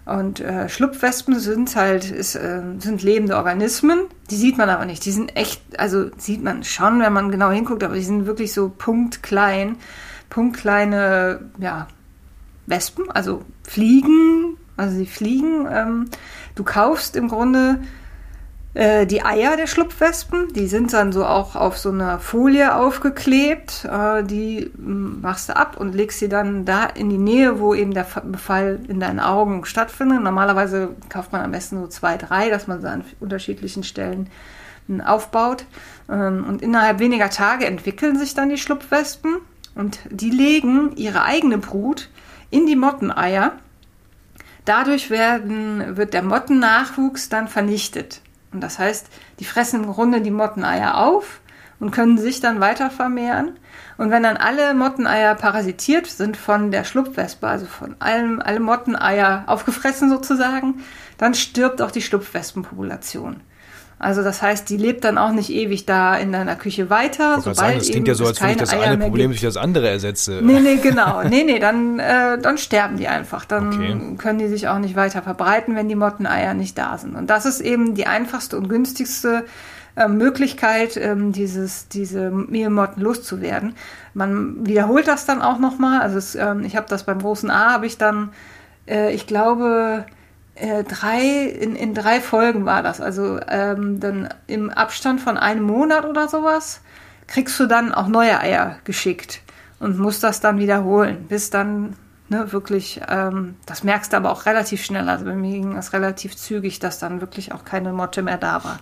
[SPEAKER 1] Und äh, Schlupfwespen sind halt ist, äh, sind lebende Organismen. Die sieht man aber nicht. Die sind echt, also sieht man schon, wenn man genau hinguckt, aber die sind wirklich so punktklein, punktkleine, ja, Wespen, also Fliegen. Also sie fliegen. Ähm, du kaufst im Grunde äh, die Eier der Schlupfwespen, die sind dann so auch auf so einer Folie aufgeklebt. Äh, die mm, machst du ab und legst sie dann da in die Nähe, wo eben der Befall in deinen Augen stattfindet. Normalerweise kauft man am besten so zwei, drei, dass man sie an unterschiedlichen Stellen mm, aufbaut. Ähm, und innerhalb weniger Tage entwickeln sich dann die Schlupfwespen und die legen ihre eigene Brut in die Motteneier. Dadurch werden, wird der Mottennachwuchs dann vernichtet. Und das heißt, die fressen im Grunde die Motteneier auf und können sich dann weiter vermehren. Und wenn dann alle Motteneier parasitiert sind von der Schlupfwespe, also von allem, alle Motteneier aufgefressen sozusagen, dann stirbt auch die Schlupfwespenpopulation. Also das heißt, die lebt dann auch nicht ewig da in deiner Küche weiter.
[SPEAKER 3] Ich sobald sagen, das klingt ja so, als wenn ich das Eier eine Problem durch das andere ersetze.
[SPEAKER 1] Nee, nee, genau. nee, nee, dann, äh, dann sterben die einfach. Dann okay. können die sich auch nicht weiter verbreiten, wenn die Motteneier nicht da sind. Und das ist eben die einfachste und günstigste äh, Möglichkeit, ähm, dieses, diese Mehlmotten loszuwerden. Man wiederholt das dann auch nochmal. Also es, ähm, ich habe das beim großen A, habe ich dann, äh, ich glaube, äh, drei, in, in drei Folgen war das. Also ähm, dann im Abstand von einem Monat oder sowas kriegst du dann auch neue Eier geschickt und musst das dann wiederholen, bis dann ne, wirklich, ähm, das merkst du aber auch relativ schnell. Also bei mir ging das relativ zügig, dass dann wirklich auch keine Motte mehr da war.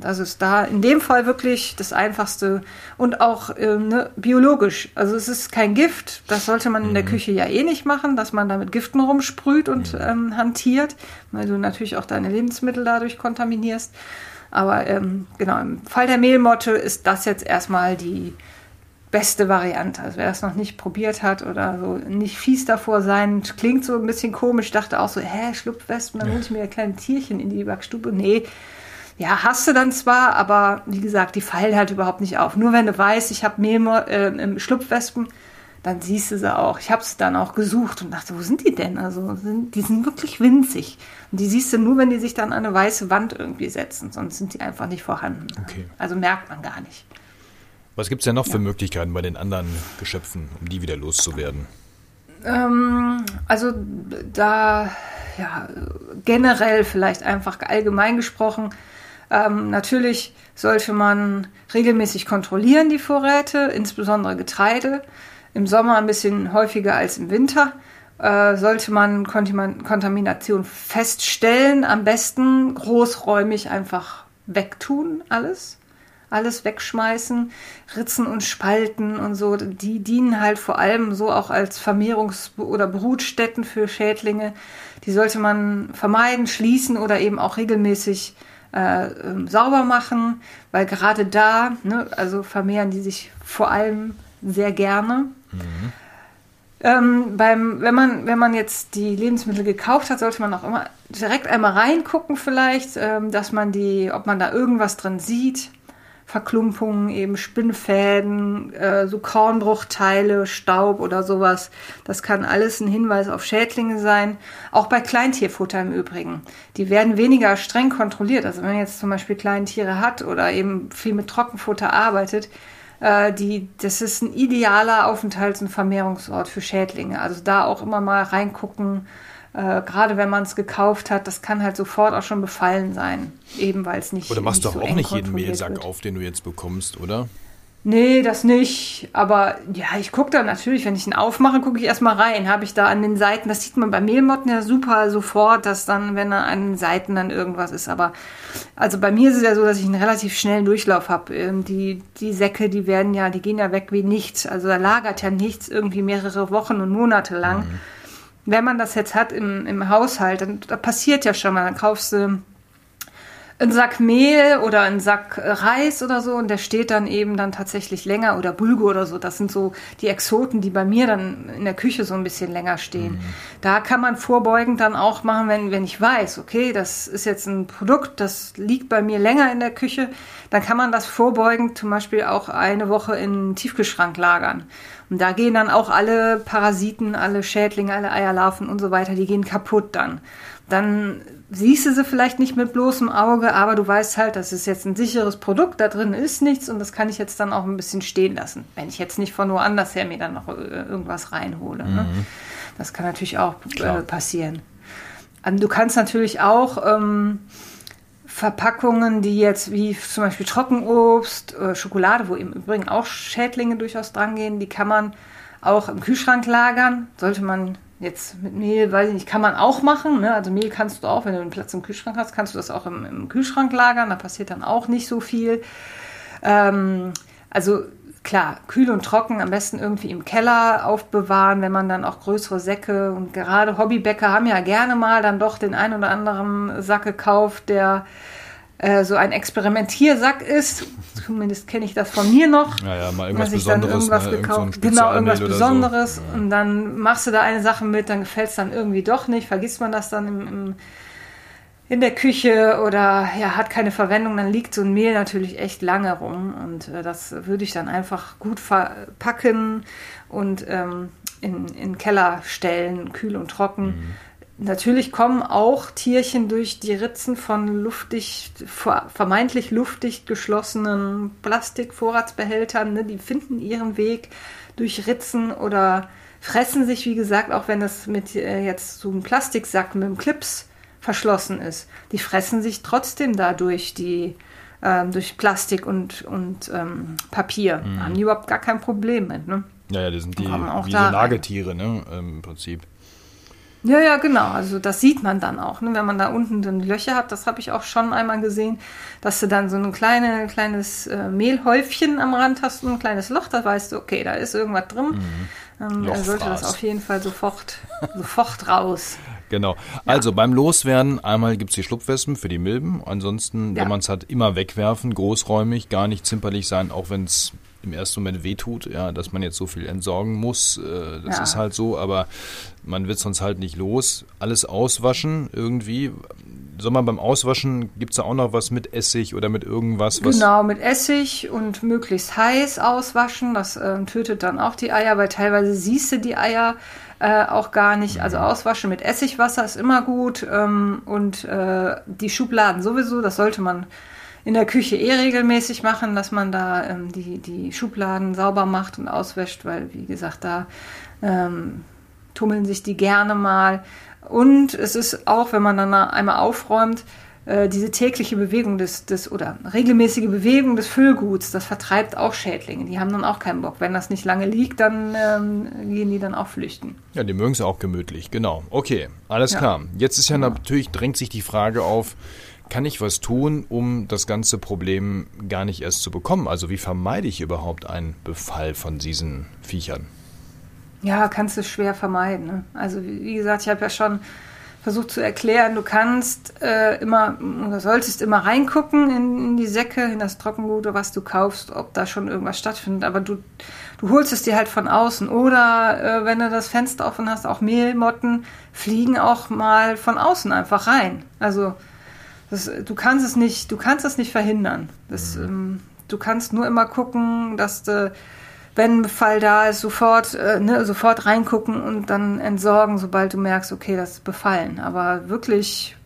[SPEAKER 1] Das ist da in dem Fall wirklich das Einfachste und auch ähm, ne, biologisch. Also es ist kein Gift, das sollte man in der mhm. Küche ja eh nicht machen, dass man da mit Giften rumsprüht und ähm, hantiert, weil du natürlich auch deine Lebensmittel dadurch kontaminierst. Aber ähm, genau, im Fall der Mehlmotte ist das jetzt erstmal die beste Variante. Also wer das noch nicht probiert hat oder so nicht fies davor sein, klingt so ein bisschen komisch, dachte auch so, hä, Schlupfwespen, dann hole ich mir ein kleines Tierchen in die Backstube. Nee, ja, hast du dann zwar, aber wie gesagt, die fallen halt überhaupt nicht auf. Nur wenn du weißt, ich habe äh, Schlupfwespen, dann siehst du sie auch. Ich habe sie dann auch gesucht und dachte, wo sind die denn? Also sind, die sind wirklich winzig. Und die siehst du nur, wenn die sich dann an eine weiße Wand irgendwie setzen, sonst sind die einfach nicht vorhanden. Okay. Also merkt man gar nicht.
[SPEAKER 3] Was gibt es denn noch ja. für Möglichkeiten bei den anderen Geschöpfen, um die wieder loszuwerden?
[SPEAKER 1] Ähm, also da, ja, generell vielleicht einfach allgemein gesprochen, ähm, natürlich sollte man regelmäßig kontrollieren die Vorräte, insbesondere Getreide. Im Sommer ein bisschen häufiger als im Winter. Äh, sollte man Kontamination feststellen, am besten großräumig einfach wegtun alles. alles wegschmeißen. Ritzen und Spalten und so, die dienen halt vor allem so auch als Vermehrungs- oder Brutstätten für Schädlinge. Die sollte man vermeiden, schließen oder eben auch regelmäßig äh, ähm, sauber machen, weil gerade da, ne, also vermehren die sich vor allem sehr gerne. Mhm. Ähm, beim, wenn, man, wenn man jetzt die Lebensmittel gekauft hat, sollte man auch immer direkt einmal reingucken, vielleicht, ähm, dass man die, ob man da irgendwas drin sieht. Verklumpungen, eben Spinnfäden, äh, so Kornbruchteile, Staub oder sowas. Das kann alles ein Hinweis auf Schädlinge sein. Auch bei Kleintierfutter im Übrigen. Die werden weniger streng kontrolliert. Also wenn man jetzt zum Beispiel Kleintiere hat oder eben viel mit Trockenfutter arbeitet, äh, die, das ist ein idealer Aufenthalts- und Vermehrungsort für Schädlinge. Also da auch immer mal reingucken, äh, gerade wenn man es gekauft hat, das kann halt sofort auch schon befallen sein. Eben weil es nicht.
[SPEAKER 3] Oder machst
[SPEAKER 1] du
[SPEAKER 3] so auch nicht jeden Mehlsack wird. auf, den du jetzt bekommst, oder?
[SPEAKER 1] Nee, das nicht. Aber ja, ich gucke da natürlich, wenn ich ihn aufmache, gucke ich erstmal rein. Habe ich da an den Seiten, das sieht man bei Mehlmotten ja super sofort, dass dann, wenn an den Seiten dann irgendwas ist. Aber also bei mir ist es ja so, dass ich einen relativ schnellen Durchlauf habe. Ähm, die, die Säcke, die werden ja, die gehen ja weg wie nichts. Also da lagert ja nichts irgendwie mehrere Wochen und Monate lang. Mhm wenn man das jetzt hat im, im Haushalt, dann da passiert ja schon mal, dann kaufst du einen Sack Mehl oder einen Sack Reis oder so und der steht dann eben dann tatsächlich länger oder Bulgur oder so. Das sind so die Exoten, die bei mir dann in der Küche so ein bisschen länger stehen. Mhm. Da kann man vorbeugend dann auch machen, wenn, wenn ich weiß, okay, das ist jetzt ein Produkt, das liegt bei mir länger in der Küche, dann kann man das vorbeugend zum Beispiel auch eine Woche in den Tiefkühlschrank lagern. Und da gehen dann auch alle Parasiten, alle Schädlinge, alle Eierlarven und so weiter, die gehen kaputt dann. Dann siehst du sie vielleicht nicht mit bloßem Auge, aber du weißt halt, das ist jetzt ein sicheres Produkt, da drin ist nichts und das kann ich jetzt dann auch ein bisschen stehen lassen, wenn ich jetzt nicht von woanders her mir dann noch äh, irgendwas reinhole. Ne? Mhm. Ne? Das kann natürlich auch äh, passieren. Also du kannst natürlich auch ähm, Verpackungen, die jetzt wie zum Beispiel Trockenobst, äh, Schokolade, wo im Übrigen auch Schädlinge durchaus drangehen, die kann man auch im Kühlschrank lagern. Sollte man jetzt mit Mehl, weiß ich nicht, kann man auch machen. Ne? Also Mehl kannst du auch, wenn du einen Platz im Kühlschrank hast, kannst du das auch im, im Kühlschrank lagern. Da passiert dann auch nicht so viel. Ähm, also klar, kühl und trocken am besten irgendwie im Keller aufbewahren, wenn man dann auch größere Säcke und gerade Hobbybäcker haben ja gerne mal dann doch den ein oder anderen Sack gekauft, der äh, so ein Experimentiersack ist. Zumindest kenne ich das von mir noch.
[SPEAKER 3] Ja, ja, mal irgendwas Besonderes.
[SPEAKER 1] Irgendwas ne? gekauft. Irgend genau, irgendwas Besonderes. So. Ja. Und dann machst du da eine Sache mit, dann gefällt es dann irgendwie doch nicht, vergisst man das dann im, im in der Küche oder ja, hat keine Verwendung, dann liegt so ein Mehl natürlich echt lange rum. Und äh, das würde ich dann einfach gut verpacken und ähm, in, in den Keller stellen, kühl und trocken. Mhm. Natürlich kommen auch Tierchen durch die Ritzen von luftdicht, vermeintlich luftdicht geschlossenen Plastikvorratsbehältern. Ne? Die finden ihren Weg durch Ritzen oder fressen sich, wie gesagt, auch wenn das mit äh, jetzt so einem Plastiksack mit einem Clips verschlossen ist. Die fressen sich trotzdem dadurch die ähm, durch Plastik und, und ähm, Papier. Mhm. Haben die überhaupt gar kein Problem mit. Ne?
[SPEAKER 3] Ja, ja, die sind die wie so Nagetiere, ne, im Prinzip.
[SPEAKER 1] Ja, ja, genau. Also das sieht man dann auch, ne? wenn man da unten dann Löcher hat. Das habe ich auch schon einmal gesehen, dass du dann so ein kleine, kleines äh, Mehlhäufchen am Rand hast und ein kleines Loch. Da weißt du, okay, da ist irgendwas drin. Mhm. Ähm, dann sollte das auf jeden Fall sofort, sofort raus.
[SPEAKER 3] Genau. Also beim Loswerden, einmal gibt es die Schlupfwespen für die Milben. Ansonsten, ja. wenn man es hat, immer wegwerfen, großräumig, gar nicht zimperlich sein, auch wenn es im ersten Moment wehtut, ja, dass man jetzt so viel entsorgen muss. Äh, das ja. ist halt so, aber man wird sonst halt nicht los. Alles auswaschen irgendwie. Soll man beim Auswaschen, gibt es da auch noch was mit Essig oder mit irgendwas?
[SPEAKER 1] Was genau, mit Essig und möglichst heiß auswaschen. Das äh, tötet dann auch die Eier, weil teilweise siehst du die Eier äh, auch gar nicht. Also auswaschen mit Essigwasser ist immer gut ähm, und äh, die Schubladen sowieso, das sollte man in der Küche eh regelmäßig machen, dass man da ähm, die, die Schubladen sauber macht und auswäscht, weil wie gesagt, da ähm, tummeln sich die gerne mal. Und es ist auch, wenn man dann einmal aufräumt, äh, diese tägliche Bewegung des, des oder regelmäßige Bewegung des Füllguts, das vertreibt auch Schädlinge. Die haben dann auch keinen Bock. Wenn das nicht lange liegt, dann ähm, gehen die dann auch flüchten.
[SPEAKER 3] Ja, die mögen es auch gemütlich, genau. Okay, alles ja. klar. Jetzt ist ja genau. natürlich, drängt sich die Frage auf, kann ich was tun, um das ganze Problem gar nicht erst zu bekommen? Also wie vermeide ich überhaupt einen Befall von diesen Viechern?
[SPEAKER 1] Ja, kannst du schwer vermeiden. Ne? Also wie gesagt, ich habe ja schon versucht zu erklären, du kannst äh, immer oder solltest immer reingucken in, in, die Säcke, in das Trockengut, was du kaufst, ob da schon irgendwas stattfindet. Aber du, du holst es dir halt von außen. Oder äh, wenn du das Fenster offen hast, auch Mehlmotten fliegen auch mal von außen einfach rein. Also das, du kannst es nicht, du kannst es nicht verhindern. Das, mhm. ähm, du kannst nur immer gucken, dass du wenn ein Befall da ist, sofort, äh, ne, sofort reingucken und dann entsorgen, sobald du merkst, okay, das ist befallen. Aber wirklich,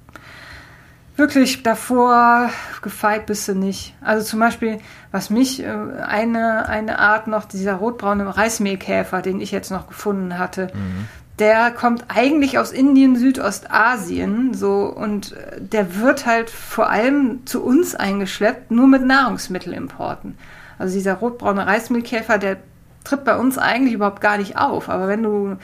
[SPEAKER 1] wirklich davor gefeit bist du nicht. Also zum Beispiel, was mich, äh, eine, eine Art noch, dieser rotbraune Reismehlkäfer, den ich jetzt noch gefunden hatte, mhm. der kommt eigentlich aus Indien, Südostasien, so, und der wird halt vor allem zu uns eingeschleppt, nur mit Nahrungsmittelimporten. Also dieser rotbraune Reismehlkäfer, der tritt bei uns eigentlich überhaupt gar nicht auf. Aber wenn du,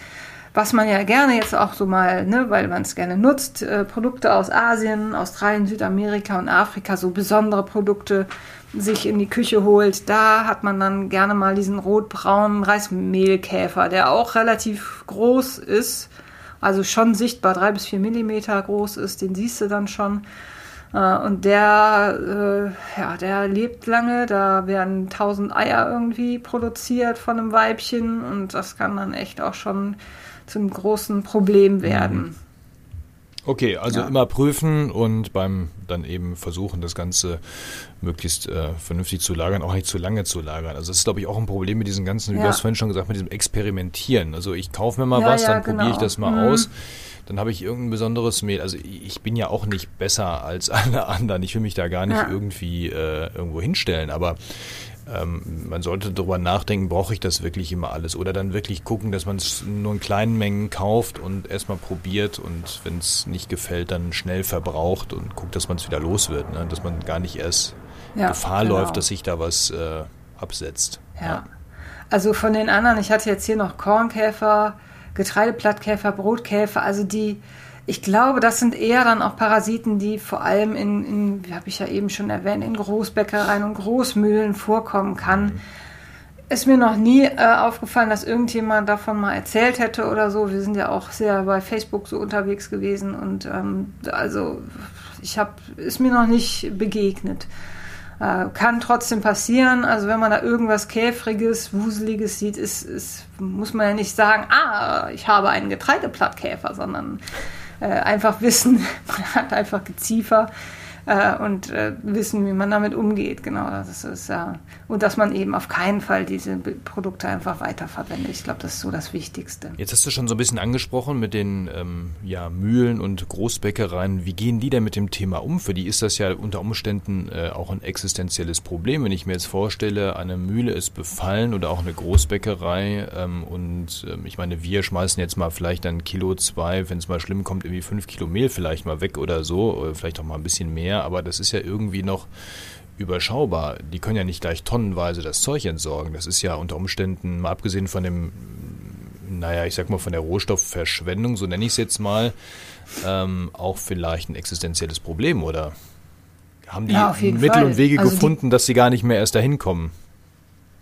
[SPEAKER 1] was man ja gerne jetzt auch so mal, ne, weil man es gerne nutzt, äh, Produkte aus Asien, Australien, Südamerika und Afrika, so besondere Produkte sich in die Küche holt, da hat man dann gerne mal diesen rotbraunen Reismehlkäfer, der auch relativ groß ist, also schon sichtbar drei bis vier Millimeter groß ist, den siehst du dann schon. Äh, und der, äh, ja, der lebt lange, da werden tausend Eier irgendwie produziert von einem Weibchen und das kann dann echt auch schon zum großen Problem werden. Mhm.
[SPEAKER 3] Okay, also ja. immer prüfen und beim dann eben versuchen, das Ganze möglichst äh, vernünftig zu lagern, auch nicht zu lange zu lagern. Also das ist, glaube ich, auch ein Problem mit diesem ganzen, wie ja. du hast vorhin schon gesagt, mit diesem Experimentieren. Also ich kaufe mir mal ja, was, dann genau. probiere ich das mal mhm. aus dann habe ich irgendein besonderes Mehl. Also ich bin ja auch nicht besser als alle anderen. Ich will mich da gar nicht ja. irgendwie äh, irgendwo hinstellen, aber ähm, man sollte darüber nachdenken, brauche ich das wirklich immer alles? Oder dann wirklich gucken, dass man es nur in kleinen Mengen kauft und erstmal probiert und wenn es nicht gefällt, dann schnell verbraucht und guckt, dass man es wieder los wird. Ne? Dass man gar nicht erst ja, Gefahr genau. läuft, dass sich da was äh, absetzt.
[SPEAKER 1] Ja. ja. Also von den anderen, ich hatte jetzt hier noch Kornkäfer, Getreideblattkäfer, Brotkäfer, also die, ich glaube, das sind eher dann auch Parasiten, die vor allem in, in wie habe ich ja eben schon erwähnt, in Großbäckereien und Großmühlen vorkommen kann. Mhm. Ist mir noch nie äh, aufgefallen, dass irgendjemand davon mal erzählt hätte oder so. Wir sind ja auch sehr bei Facebook so unterwegs gewesen und ähm, also ich habe, ist mir noch nicht begegnet. Äh, kann trotzdem passieren. Also wenn man da irgendwas Käfriges, Wuseliges sieht, ist, ist, muss man ja nicht sagen, ah, ich habe einen Getreideblattkäfer, sondern äh, einfach wissen, man hat einfach Geziefer äh, und äh, wissen, wie man damit umgeht. Genau, das ist ja. und dass man eben auf keinen Fall diese Produkte einfach weiterverwendet. Ich glaube, das ist so das Wichtigste.
[SPEAKER 3] Jetzt hast du schon so ein bisschen angesprochen mit den ähm, ja, Mühlen und Großbäckereien. Wie gehen die denn mit dem Thema um? Für die ist das ja unter Umständen äh, auch ein existenzielles Problem. Wenn ich mir jetzt vorstelle, eine Mühle ist befallen oder auch eine Großbäckerei ähm, und ähm, ich meine, wir schmeißen jetzt mal vielleicht ein Kilo, zwei, wenn es mal schlimm kommt, irgendwie fünf Kilo Mehl vielleicht mal weg oder so, oder vielleicht auch mal ein bisschen mehr mehr, aber das ist ja irgendwie noch überschaubar. Die können ja nicht gleich tonnenweise das Zeug entsorgen. Das ist ja unter Umständen, mal abgesehen von dem, naja, ich sag mal von der Rohstoffverschwendung, so nenne ich es jetzt mal, ähm, auch vielleicht ein existenzielles Problem, oder? Haben die ja, Mittel Fall. und Wege also gefunden, dass sie gar nicht mehr erst dahin kommen?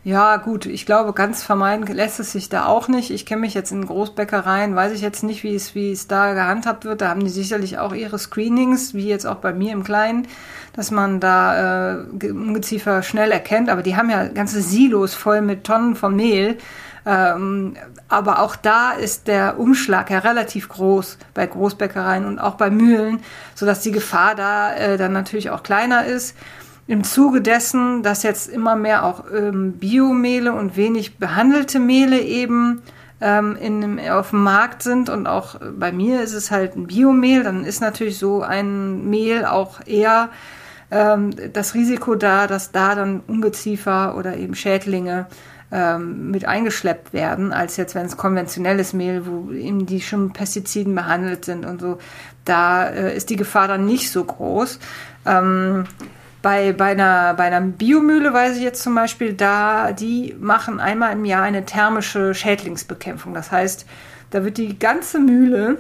[SPEAKER 1] Ja, gut, ich glaube, ganz vermeiden lässt es sich da auch nicht. Ich kenne mich jetzt in Großbäckereien, weiß ich jetzt nicht, wie es, wie es da gehandhabt wird. Da haben die sicherlich auch ihre Screenings, wie jetzt auch bei mir im Kleinen, dass man da äh, Ungeziefer schnell erkennt. Aber die haben ja ganze Silos voll mit Tonnen von Mehl. Ähm, aber auch da ist der Umschlag ja relativ groß bei Großbäckereien und auch bei Mühlen, sodass die Gefahr da äh, dann natürlich auch kleiner ist im Zuge dessen, dass jetzt immer mehr auch ähm, Biomehle und wenig behandelte Mehle eben ähm, in, auf dem Markt sind und auch äh, bei mir ist es halt ein Biomehl, dann ist natürlich so ein Mehl auch eher ähm, das Risiko da, dass da dann Ungeziefer oder eben Schädlinge ähm, mit eingeschleppt werden, als jetzt wenn es konventionelles Mehl, wo eben die schon Pestiziden behandelt sind und so, da äh, ist die Gefahr dann nicht so groß. Ähm, bei, bei, einer, bei einer Biomühle weiß ich jetzt zum Beispiel, da die machen einmal im Jahr eine thermische Schädlingsbekämpfung. Das heißt, da wird die ganze Mühle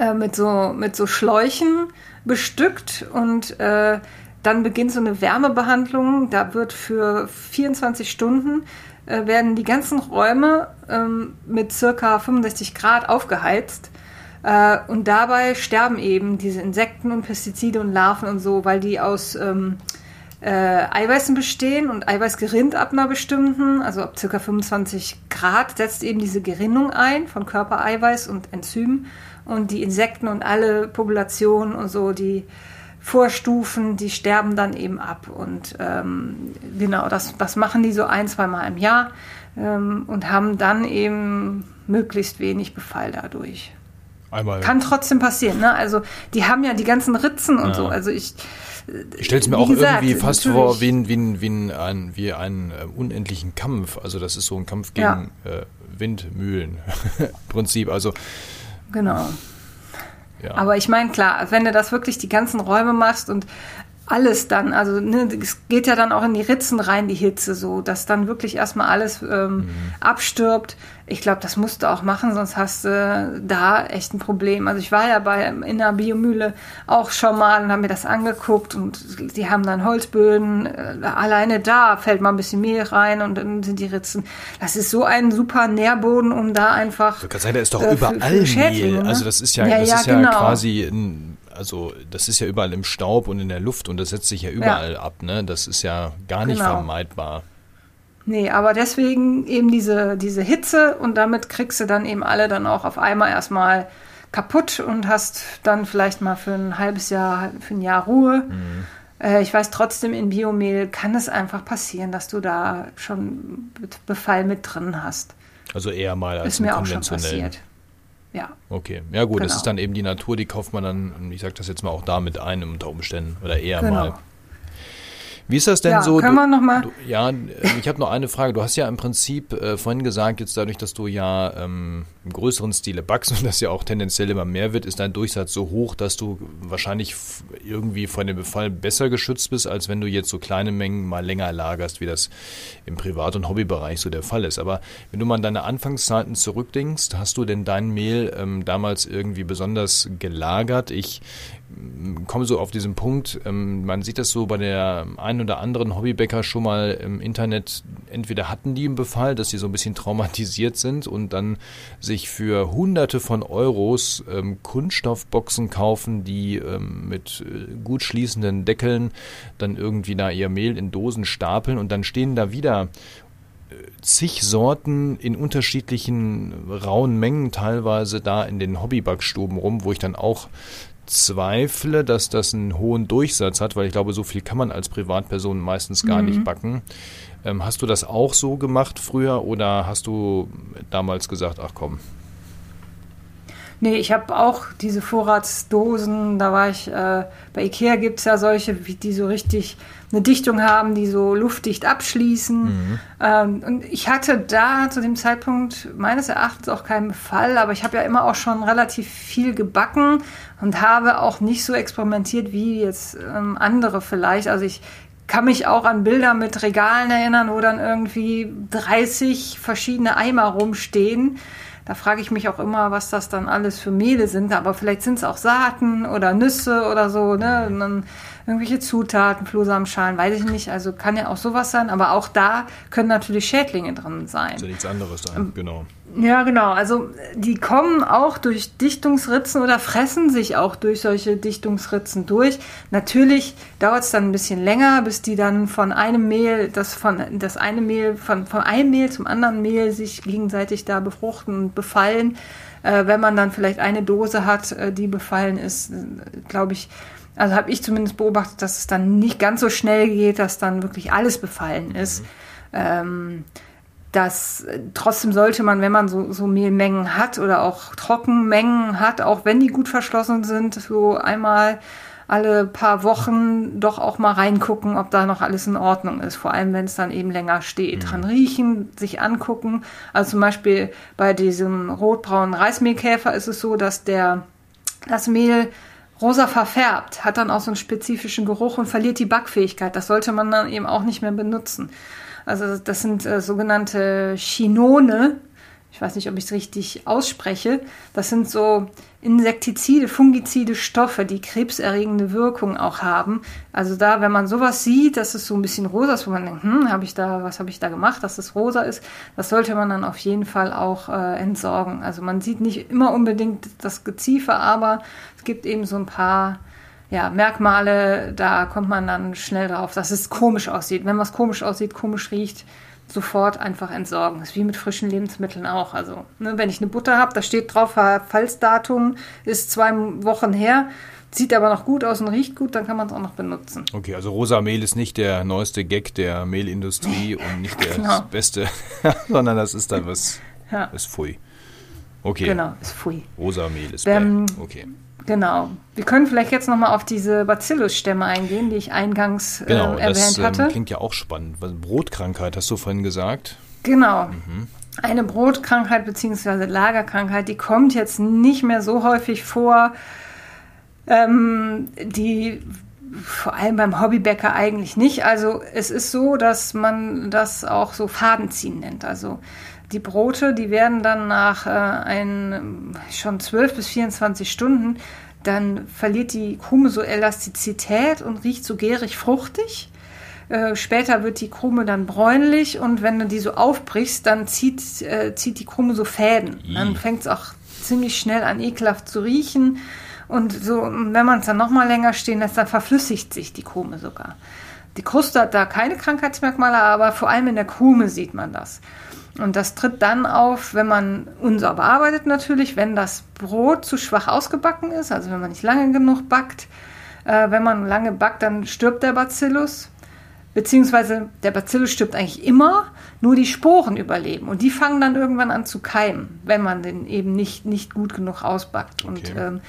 [SPEAKER 1] äh, mit, so, mit so Schläuchen bestückt und äh, dann beginnt so eine Wärmebehandlung. Da wird für 24 Stunden äh, werden die ganzen Räume ähm, mit circa 65 Grad aufgeheizt. Äh, und dabei sterben eben diese Insekten und Pestizide und Larven und so, weil die aus ähm, äh, Eiweißen bestehen und Eiweiß gerinnt ab einer bestimmten, also ab ca. 25 Grad setzt eben diese Gerinnung ein von Körpereiweiß und Enzymen und die Insekten und alle Populationen und so, die Vorstufen, die sterben dann eben ab. Und ähm, genau, das, das machen die so ein, zweimal im Jahr ähm, und haben dann eben möglichst wenig Befall dadurch. Einmal. Kann trotzdem passieren, ne? Also die haben ja die ganzen Ritzen und ja. so. Also ich.
[SPEAKER 3] Ich stelle es mir auch gesagt, irgendwie fast natürlich. vor wie, ein, wie, ein, wie, ein, ein, wie einen äh, unendlichen Kampf. Also das ist so ein Kampf gegen ja. äh, Windmühlen. Prinzip. Also.
[SPEAKER 1] Genau. Ja. Aber ich meine, klar, wenn du das wirklich die ganzen Räume machst und alles dann, also ne, es geht ja dann auch in die Ritzen rein, die Hitze, so, dass dann wirklich erstmal alles ähm, mhm. abstirbt. Ich glaube, das musst du auch machen, sonst hast du da echt ein Problem. Also ich war ja bei in der Biomühle auch schon mal und habe mir das angeguckt und die haben dann Holzböden. Äh, alleine da fällt mal ein bisschen Mehl rein und dann sind die Ritzen. Das ist so ein super Nährboden, um da einfach.
[SPEAKER 3] Ich kann sagen, da ist doch äh, überall Mehl. Ne? Also das ist ja, ja das ja, ist ja genau. quasi ein also das ist ja überall im Staub und in der Luft und das setzt sich ja überall ja. ab, ne? Das ist ja gar nicht genau. vermeidbar.
[SPEAKER 1] Nee, aber deswegen eben diese, diese Hitze und damit kriegst du dann eben alle dann auch auf einmal erstmal kaputt und hast dann vielleicht mal für ein halbes Jahr, für ein Jahr Ruhe. Mhm. Äh, ich weiß trotzdem, in Biomehl kann es einfach passieren, dass du da schon Befall mit drin hast.
[SPEAKER 3] Also eher mal als Ist mir auch schon passiert.
[SPEAKER 1] Ja.
[SPEAKER 3] Okay. Ja gut, genau. das ist dann eben die Natur, die kauft man dann, ich sag das jetzt mal auch da mit ein unter Umständen oder eher genau. mal. Wie ist das denn ja, so?
[SPEAKER 1] Können du, wir noch mal? Du,
[SPEAKER 3] ja, ich habe noch eine Frage. Du hast ja im Prinzip äh, vorhin gesagt, jetzt dadurch, dass du ja ähm, im größeren Stile backst und das ja auch tendenziell immer mehr wird, ist dein Durchsatz so hoch, dass du wahrscheinlich irgendwie von dem Befall besser geschützt bist, als wenn du jetzt so kleine Mengen mal länger lagerst, wie das im Privat- und Hobbybereich so der Fall ist. Aber wenn du mal an deine Anfangszeiten zurückdenkst, hast du denn dein Mehl ähm, damals irgendwie besonders gelagert? Ich komme so auf diesen Punkt, ähm, man sieht das so bei der einen oder anderen Hobbybäcker schon mal im Internet, entweder hatten die einen Befall, dass sie so ein bisschen traumatisiert sind und dann sich für hunderte von Euros ähm, Kunststoffboxen kaufen, die ähm, mit äh, gut schließenden Deckeln dann irgendwie da ihr Mehl in Dosen stapeln und dann stehen da wieder äh, zig Sorten in unterschiedlichen rauen Mengen teilweise da in den Hobbybackstuben rum, wo ich dann auch zweifle, dass das einen hohen Durchsatz hat, weil ich glaube, so viel kann man als Privatperson meistens gar mhm. nicht backen. Ähm, hast du das auch so gemacht früher oder hast du damals gesagt, ach komm?
[SPEAKER 1] Nee, ich habe auch diese Vorratsdosen, da war ich, äh, bei Ikea gibt es ja solche, die so richtig eine Dichtung haben, die so luftdicht abschließen. Mhm. Ähm, und ich hatte da zu dem Zeitpunkt meines Erachtens auch keinen Fall, aber ich habe ja immer auch schon relativ viel gebacken und habe auch nicht so experimentiert wie jetzt ähm, andere vielleicht. Also ich kann mich auch an Bilder mit Regalen erinnern, wo dann irgendwie 30 verschiedene Eimer rumstehen. Da frage ich mich auch immer, was das dann alles für Mehle sind. Aber vielleicht sind es auch Saaten oder Nüsse oder so. Ne? Und dann irgendwelche Zutaten, Flohsamenschalen, weiß ich nicht. Also kann ja auch sowas sein, aber auch da können natürlich Schädlinge drin sein.
[SPEAKER 3] Ist ja nichts anderes sein, ähm, genau.
[SPEAKER 1] Ja, genau. Also die kommen auch durch Dichtungsritzen oder fressen sich auch durch solche Dichtungsritzen durch. Natürlich dauert es dann ein bisschen länger, bis die dann von einem Mehl, das von das eine Mehl, von, von einem Mehl zum anderen Mehl sich gegenseitig da befruchten und befallen. Äh, wenn man dann vielleicht eine Dose hat, äh, die befallen ist, äh, glaube ich, also habe ich zumindest beobachtet, dass es dann nicht ganz so schnell geht, dass dann wirklich alles befallen ist. Mhm. Ähm, das trotzdem sollte man, wenn man so, so Mehlmengen hat oder auch Trockenmengen hat, auch wenn die gut verschlossen sind, so einmal alle paar Wochen doch auch mal reingucken, ob da noch alles in Ordnung ist. Vor allem, wenn es dann eben länger steht. Mhm. Dran riechen, sich angucken. Also zum Beispiel bei diesem rotbraunen Reismehlkäfer ist es so, dass der, das Mehl rosa verfärbt, hat dann auch so einen spezifischen Geruch und verliert die Backfähigkeit. Das sollte man dann eben auch nicht mehr benutzen. Also das sind äh, sogenannte Chinone, ich weiß nicht, ob ich es richtig ausspreche. Das sind so Insektizide, fungizide Stoffe, die krebserregende Wirkung auch haben. Also da, wenn man sowas sieht, dass es so ein bisschen rosa ist, wo man denkt, hm, habe ich da, was habe ich da gemacht, dass es rosa ist, das sollte man dann auf jeden Fall auch äh, entsorgen. Also man sieht nicht immer unbedingt das Geziefer, aber es gibt eben so ein paar ja, Merkmale, da kommt man dann schnell drauf, dass es komisch aussieht. Wenn was komisch aussieht, komisch riecht, sofort einfach entsorgen. Das ist wie mit frischen Lebensmitteln auch. Also, ne, wenn ich eine Butter habe, da steht drauf, Falsdatum ist zwei Wochen her, sieht aber noch gut aus und riecht gut, dann kann man es auch noch benutzen.
[SPEAKER 3] Okay, also rosa Mehl ist nicht der neueste Gag der Mehlindustrie und nicht der genau. beste, sondern das ist dann was, ja. ist Pfui. Okay.
[SPEAKER 1] Genau, ist Pfui.
[SPEAKER 3] Rosa Mehl ist ähm, Okay.
[SPEAKER 1] Genau. Wir können vielleicht jetzt nochmal auf diese Bacillus-Stämme eingehen, die ich eingangs genau, äh, erwähnt das, ähm, hatte.
[SPEAKER 3] Das klingt ja auch spannend. Brotkrankheit hast du vorhin gesagt.
[SPEAKER 1] Genau. Mhm. Eine Brotkrankheit bzw. Lagerkrankheit, die kommt jetzt nicht mehr so häufig vor. Ähm, die vor allem beim Hobbybäcker eigentlich nicht. Also es ist so, dass man das auch so Fadenziehen nennt. Also die Brote, die werden dann nach äh, ein, schon 12 bis 24 Stunden, dann verliert die Krume so Elastizität und riecht so gärig fruchtig. Äh, später wird die Krume dann bräunlich und wenn du die so aufbrichst, dann zieht, äh, zieht die Krume so Fäden. I. Dann fängt es auch ziemlich schnell an ekelhaft zu riechen. Und so, wenn man es dann nochmal länger stehen lässt, dann verflüssigt sich die Krume sogar. Die Kruste hat da keine Krankheitsmerkmale, aber vor allem in der Krume sieht man das. Und das tritt dann auf, wenn man unsauber arbeitet natürlich, wenn das Brot zu schwach ausgebacken ist, also wenn man nicht lange genug backt. Äh, wenn man lange backt, dann stirbt der Bacillus. Beziehungsweise der Bacillus stirbt eigentlich immer, nur die Sporen überleben. Und die fangen dann irgendwann an zu keimen, wenn man den eben nicht, nicht gut genug ausbackt. Okay. Und ähm,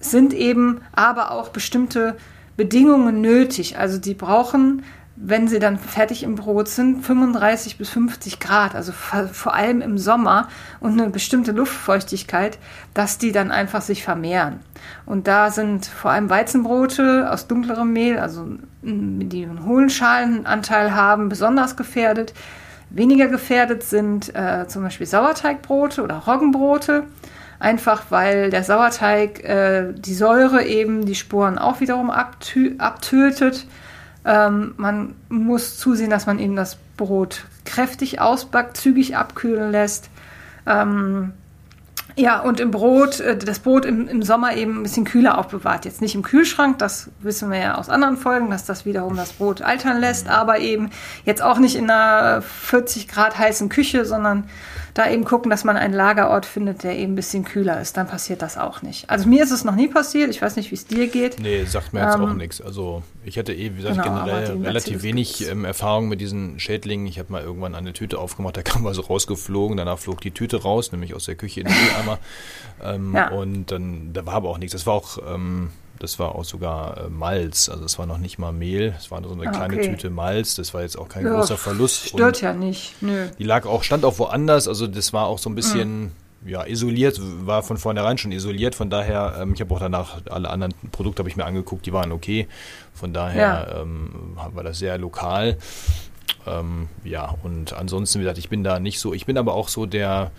[SPEAKER 1] sind eben aber auch bestimmte Bedingungen nötig. Also die brauchen wenn sie dann fertig im Brot sind, 35 bis 50 Grad, also vor allem im Sommer und eine bestimmte Luftfeuchtigkeit, dass die dann einfach sich vermehren. Und da sind vor allem Weizenbrote aus dunklerem Mehl, also die einen hohen Schalenanteil haben, besonders gefährdet. Weniger gefährdet sind äh, zum Beispiel Sauerteigbrote oder Roggenbrote, einfach weil der Sauerteig äh, die Säure eben die Sporen auch wiederum abtötet ähm, man muss zusehen, dass man eben das Brot kräftig ausbackt, zügig abkühlen lässt. Ähm, ja, und im Brot, äh, das Brot im, im, Sommer eben ein bisschen kühler aufbewahrt. Jetzt nicht im Kühlschrank, das wissen wir ja aus anderen Folgen, dass das wiederum das Brot altern lässt, aber eben jetzt auch nicht in einer 40 Grad heißen Küche, sondern da eben gucken, dass man einen Lagerort findet, der eben ein bisschen kühler ist. Dann passiert das auch nicht. Also mir ist es noch nie passiert. Ich weiß nicht, wie es dir geht.
[SPEAKER 3] Nee, sagt mir jetzt ähm, auch nichts. Also ich hatte eh, wie gesagt, genau, generell relativ wenig ähm, Erfahrung mit diesen Schädlingen. Ich habe mal irgendwann eine Tüte aufgemacht, da kam was rausgeflogen. Danach flog die Tüte raus, nämlich aus der Küche in den Mülleimer. ähm, ja. Und dann, da war aber auch nichts. Das war auch... Ähm, das war auch sogar äh, Malz, also es war noch nicht mal Mehl, es war nur so eine ah, kleine okay. Tüte Malz, das war jetzt auch kein ja, großer Verlust.
[SPEAKER 1] Stört ja nicht, nö.
[SPEAKER 3] Die lag auch, stand auch woanders, also das war auch so ein bisschen, mhm. ja, isoliert, war von vornherein schon isoliert, von daher, ähm, ich habe auch danach alle anderen Produkte habe ich mir angeguckt, die waren okay, von daher ja. ähm, war das sehr lokal. Ähm, ja, und ansonsten, wie gesagt, ich bin da nicht so, ich bin aber auch so der,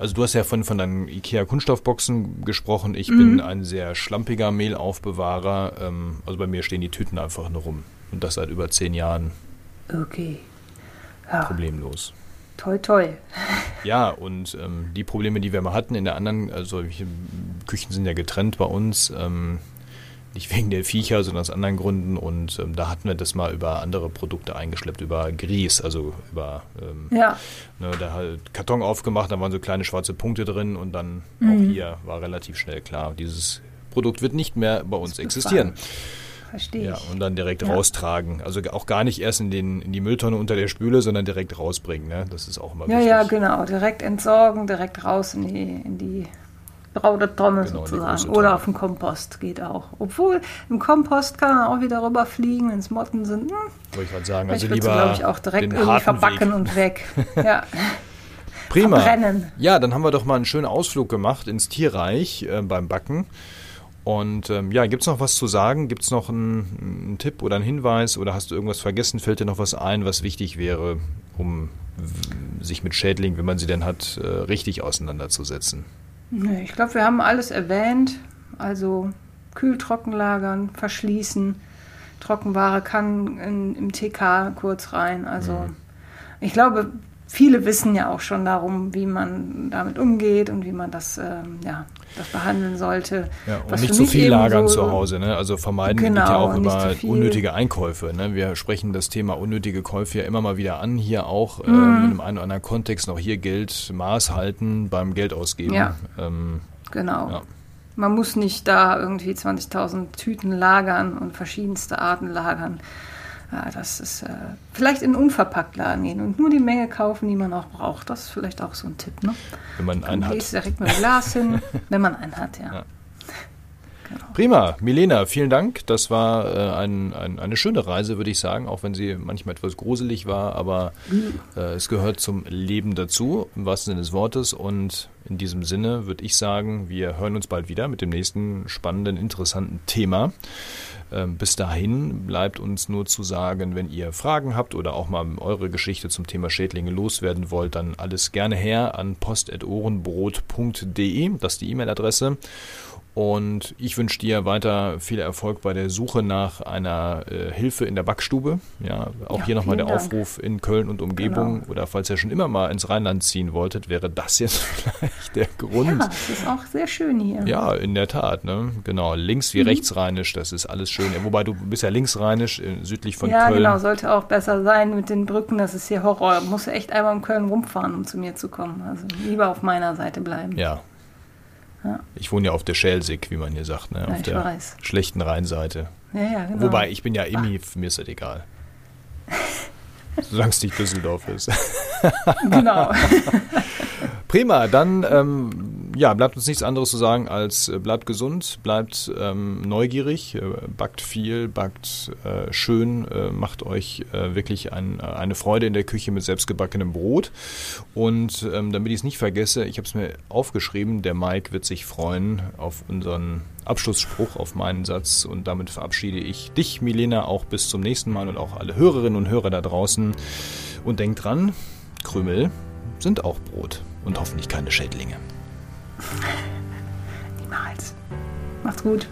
[SPEAKER 3] also du hast ja von, von deinen IKEA Kunststoffboxen gesprochen. Ich mhm. bin ein sehr schlampiger Mehlaufbewahrer. Ähm, also bei mir stehen die Tüten einfach nur rum. Und das seit über zehn Jahren.
[SPEAKER 1] Okay.
[SPEAKER 3] Ja. Problemlos.
[SPEAKER 1] Toi, toi.
[SPEAKER 3] Ja, und ähm, die Probleme, die wir mal hatten in der anderen, also Küchen sind ja getrennt bei uns. Ähm, nicht wegen der Viecher, sondern aus anderen Gründen. Und ähm, da hatten wir das mal über andere Produkte eingeschleppt, über Grieß, also über ähm, ja. ne, da halt Karton aufgemacht, da waren so kleine schwarze Punkte drin und dann mhm. auch hier war relativ schnell klar, dieses Produkt wird nicht mehr bei uns existieren.
[SPEAKER 1] Verstehe
[SPEAKER 3] ja, und dann direkt ja. raustragen. Also auch gar nicht erst in, den, in die Mülltonne unter der Spüle, sondern direkt rausbringen. Ne? Das ist auch immer
[SPEAKER 1] ja, wichtig. Ja, ja, genau. Direkt entsorgen, direkt raus in die, in die braune Tonne genau, sozusagen. Oder auf den Kompost geht auch. Obwohl im Kompost kann man auch wieder rüberfliegen, wenn es Motten sind. Hm,
[SPEAKER 3] Wollte ich gerade sagen, also lieber
[SPEAKER 1] glaube ich auch direkt irgendwie verbacken Weg. und weg. ja.
[SPEAKER 3] Prima. Verbrennen. Ja, dann haben wir doch mal einen schönen Ausflug gemacht ins Tierreich äh, beim Backen. Und ähm, ja, gibt es noch was zu sagen? Gibt es noch einen, einen, Tipp oder einen Hinweis oder hast du irgendwas vergessen? Fällt dir noch was ein, was wichtig wäre, um sich mit Schädlingen, wenn man sie denn hat, äh, richtig auseinanderzusetzen?
[SPEAKER 1] Ich glaube, wir haben alles erwähnt. Also kühl-trocken lagern, verschließen. Trockenware kann in, im TK kurz rein. Also mhm. ich glaube, viele wissen ja auch schon darum, wie man damit umgeht und wie man das, ähm, ja, das behandeln sollte.
[SPEAKER 3] Ja, und nicht zu viel lagern so, zu Hause. Ne? Also vermeiden genau, ja auch über unnötige Einkäufe. Ne? Wir sprechen das Thema unnötige Käufe ja immer mal wieder an. Hier auch mhm. ähm, in einem einen oder anderen Kontext noch hier gilt Maß halten beim Geld ausgeben.
[SPEAKER 1] Ja, ähm, genau. Ja. Man muss nicht da irgendwie 20.000 Tüten lagern und verschiedenste Arten lagern. Ja, das ist äh, vielleicht in unverpackt Laden gehen und nur die Menge kaufen, die man auch braucht. Das ist vielleicht auch so ein Tipp. Ne?
[SPEAKER 3] Wenn man einen hat.
[SPEAKER 1] Direkt mit dem Glas hin, wenn man einen hat, ja. ja.
[SPEAKER 3] Genau. Prima, Milena, vielen Dank. Das war äh, ein, ein, eine schöne Reise, würde ich sagen, auch wenn sie manchmal etwas gruselig war, aber äh, es gehört zum Leben dazu, im wahrsten Sinne des Wortes. Und in diesem Sinne würde ich sagen, wir hören uns bald wieder mit dem nächsten spannenden, interessanten Thema. Ähm, bis dahin bleibt uns nur zu sagen, wenn ihr Fragen habt oder auch mal eure Geschichte zum Thema Schädlinge loswerden wollt, dann alles gerne her an post.ohrenbrot.de, das ist die E-Mail-Adresse. Und ich wünsche dir weiter viel Erfolg bei der Suche nach einer äh, Hilfe in der Backstube. Ja, auch ja, hier nochmal der Dank. Aufruf in Köln und Umgebung. Genau. Oder falls ihr schon immer mal ins Rheinland ziehen wolltet, wäre das jetzt vielleicht der Grund. Ja,
[SPEAKER 1] es ist auch sehr schön hier.
[SPEAKER 3] Ja, in der Tat. Ne? Genau, links wie mhm. rechtsrheinisch, das ist alles schön. Wobei du bist ja linksrheinisch, äh, südlich von ja, Köln. Ja, genau,
[SPEAKER 1] sollte auch besser sein mit den Brücken. Das ist hier Horror. Muss echt einmal um Köln rumfahren, um zu mir zu kommen. Also lieber auf meiner Seite bleiben.
[SPEAKER 3] Ja, ja. Ich wohne ja auf der Schelsig, wie man hier sagt, ne?
[SPEAKER 1] Ja,
[SPEAKER 3] auf der
[SPEAKER 1] weiß.
[SPEAKER 3] schlechten Rheinseite.
[SPEAKER 1] Ja, genau.
[SPEAKER 3] Wobei, ich bin ja Immi, mir ist das egal. Solange es nicht Düsseldorf ist.
[SPEAKER 1] genau.
[SPEAKER 3] Prima, dann ähm, ja, bleibt uns nichts anderes zu sagen als äh, bleibt gesund, bleibt ähm, neugierig, äh, backt viel, backt äh, schön, äh, macht euch äh, wirklich ein, äh, eine Freude in der Küche mit selbstgebackenem Brot. Und ähm, damit ich es nicht vergesse, ich habe es mir aufgeschrieben, der Mike wird sich freuen auf unseren Abschlussspruch, auf meinen Satz. Und damit verabschiede ich dich, Milena, auch bis zum nächsten Mal und auch alle Hörerinnen und Hörer da draußen. Und denkt dran, Krümel sind auch Brot und hoffentlich keine Schädlinge.
[SPEAKER 1] Niemals. Macht's gut.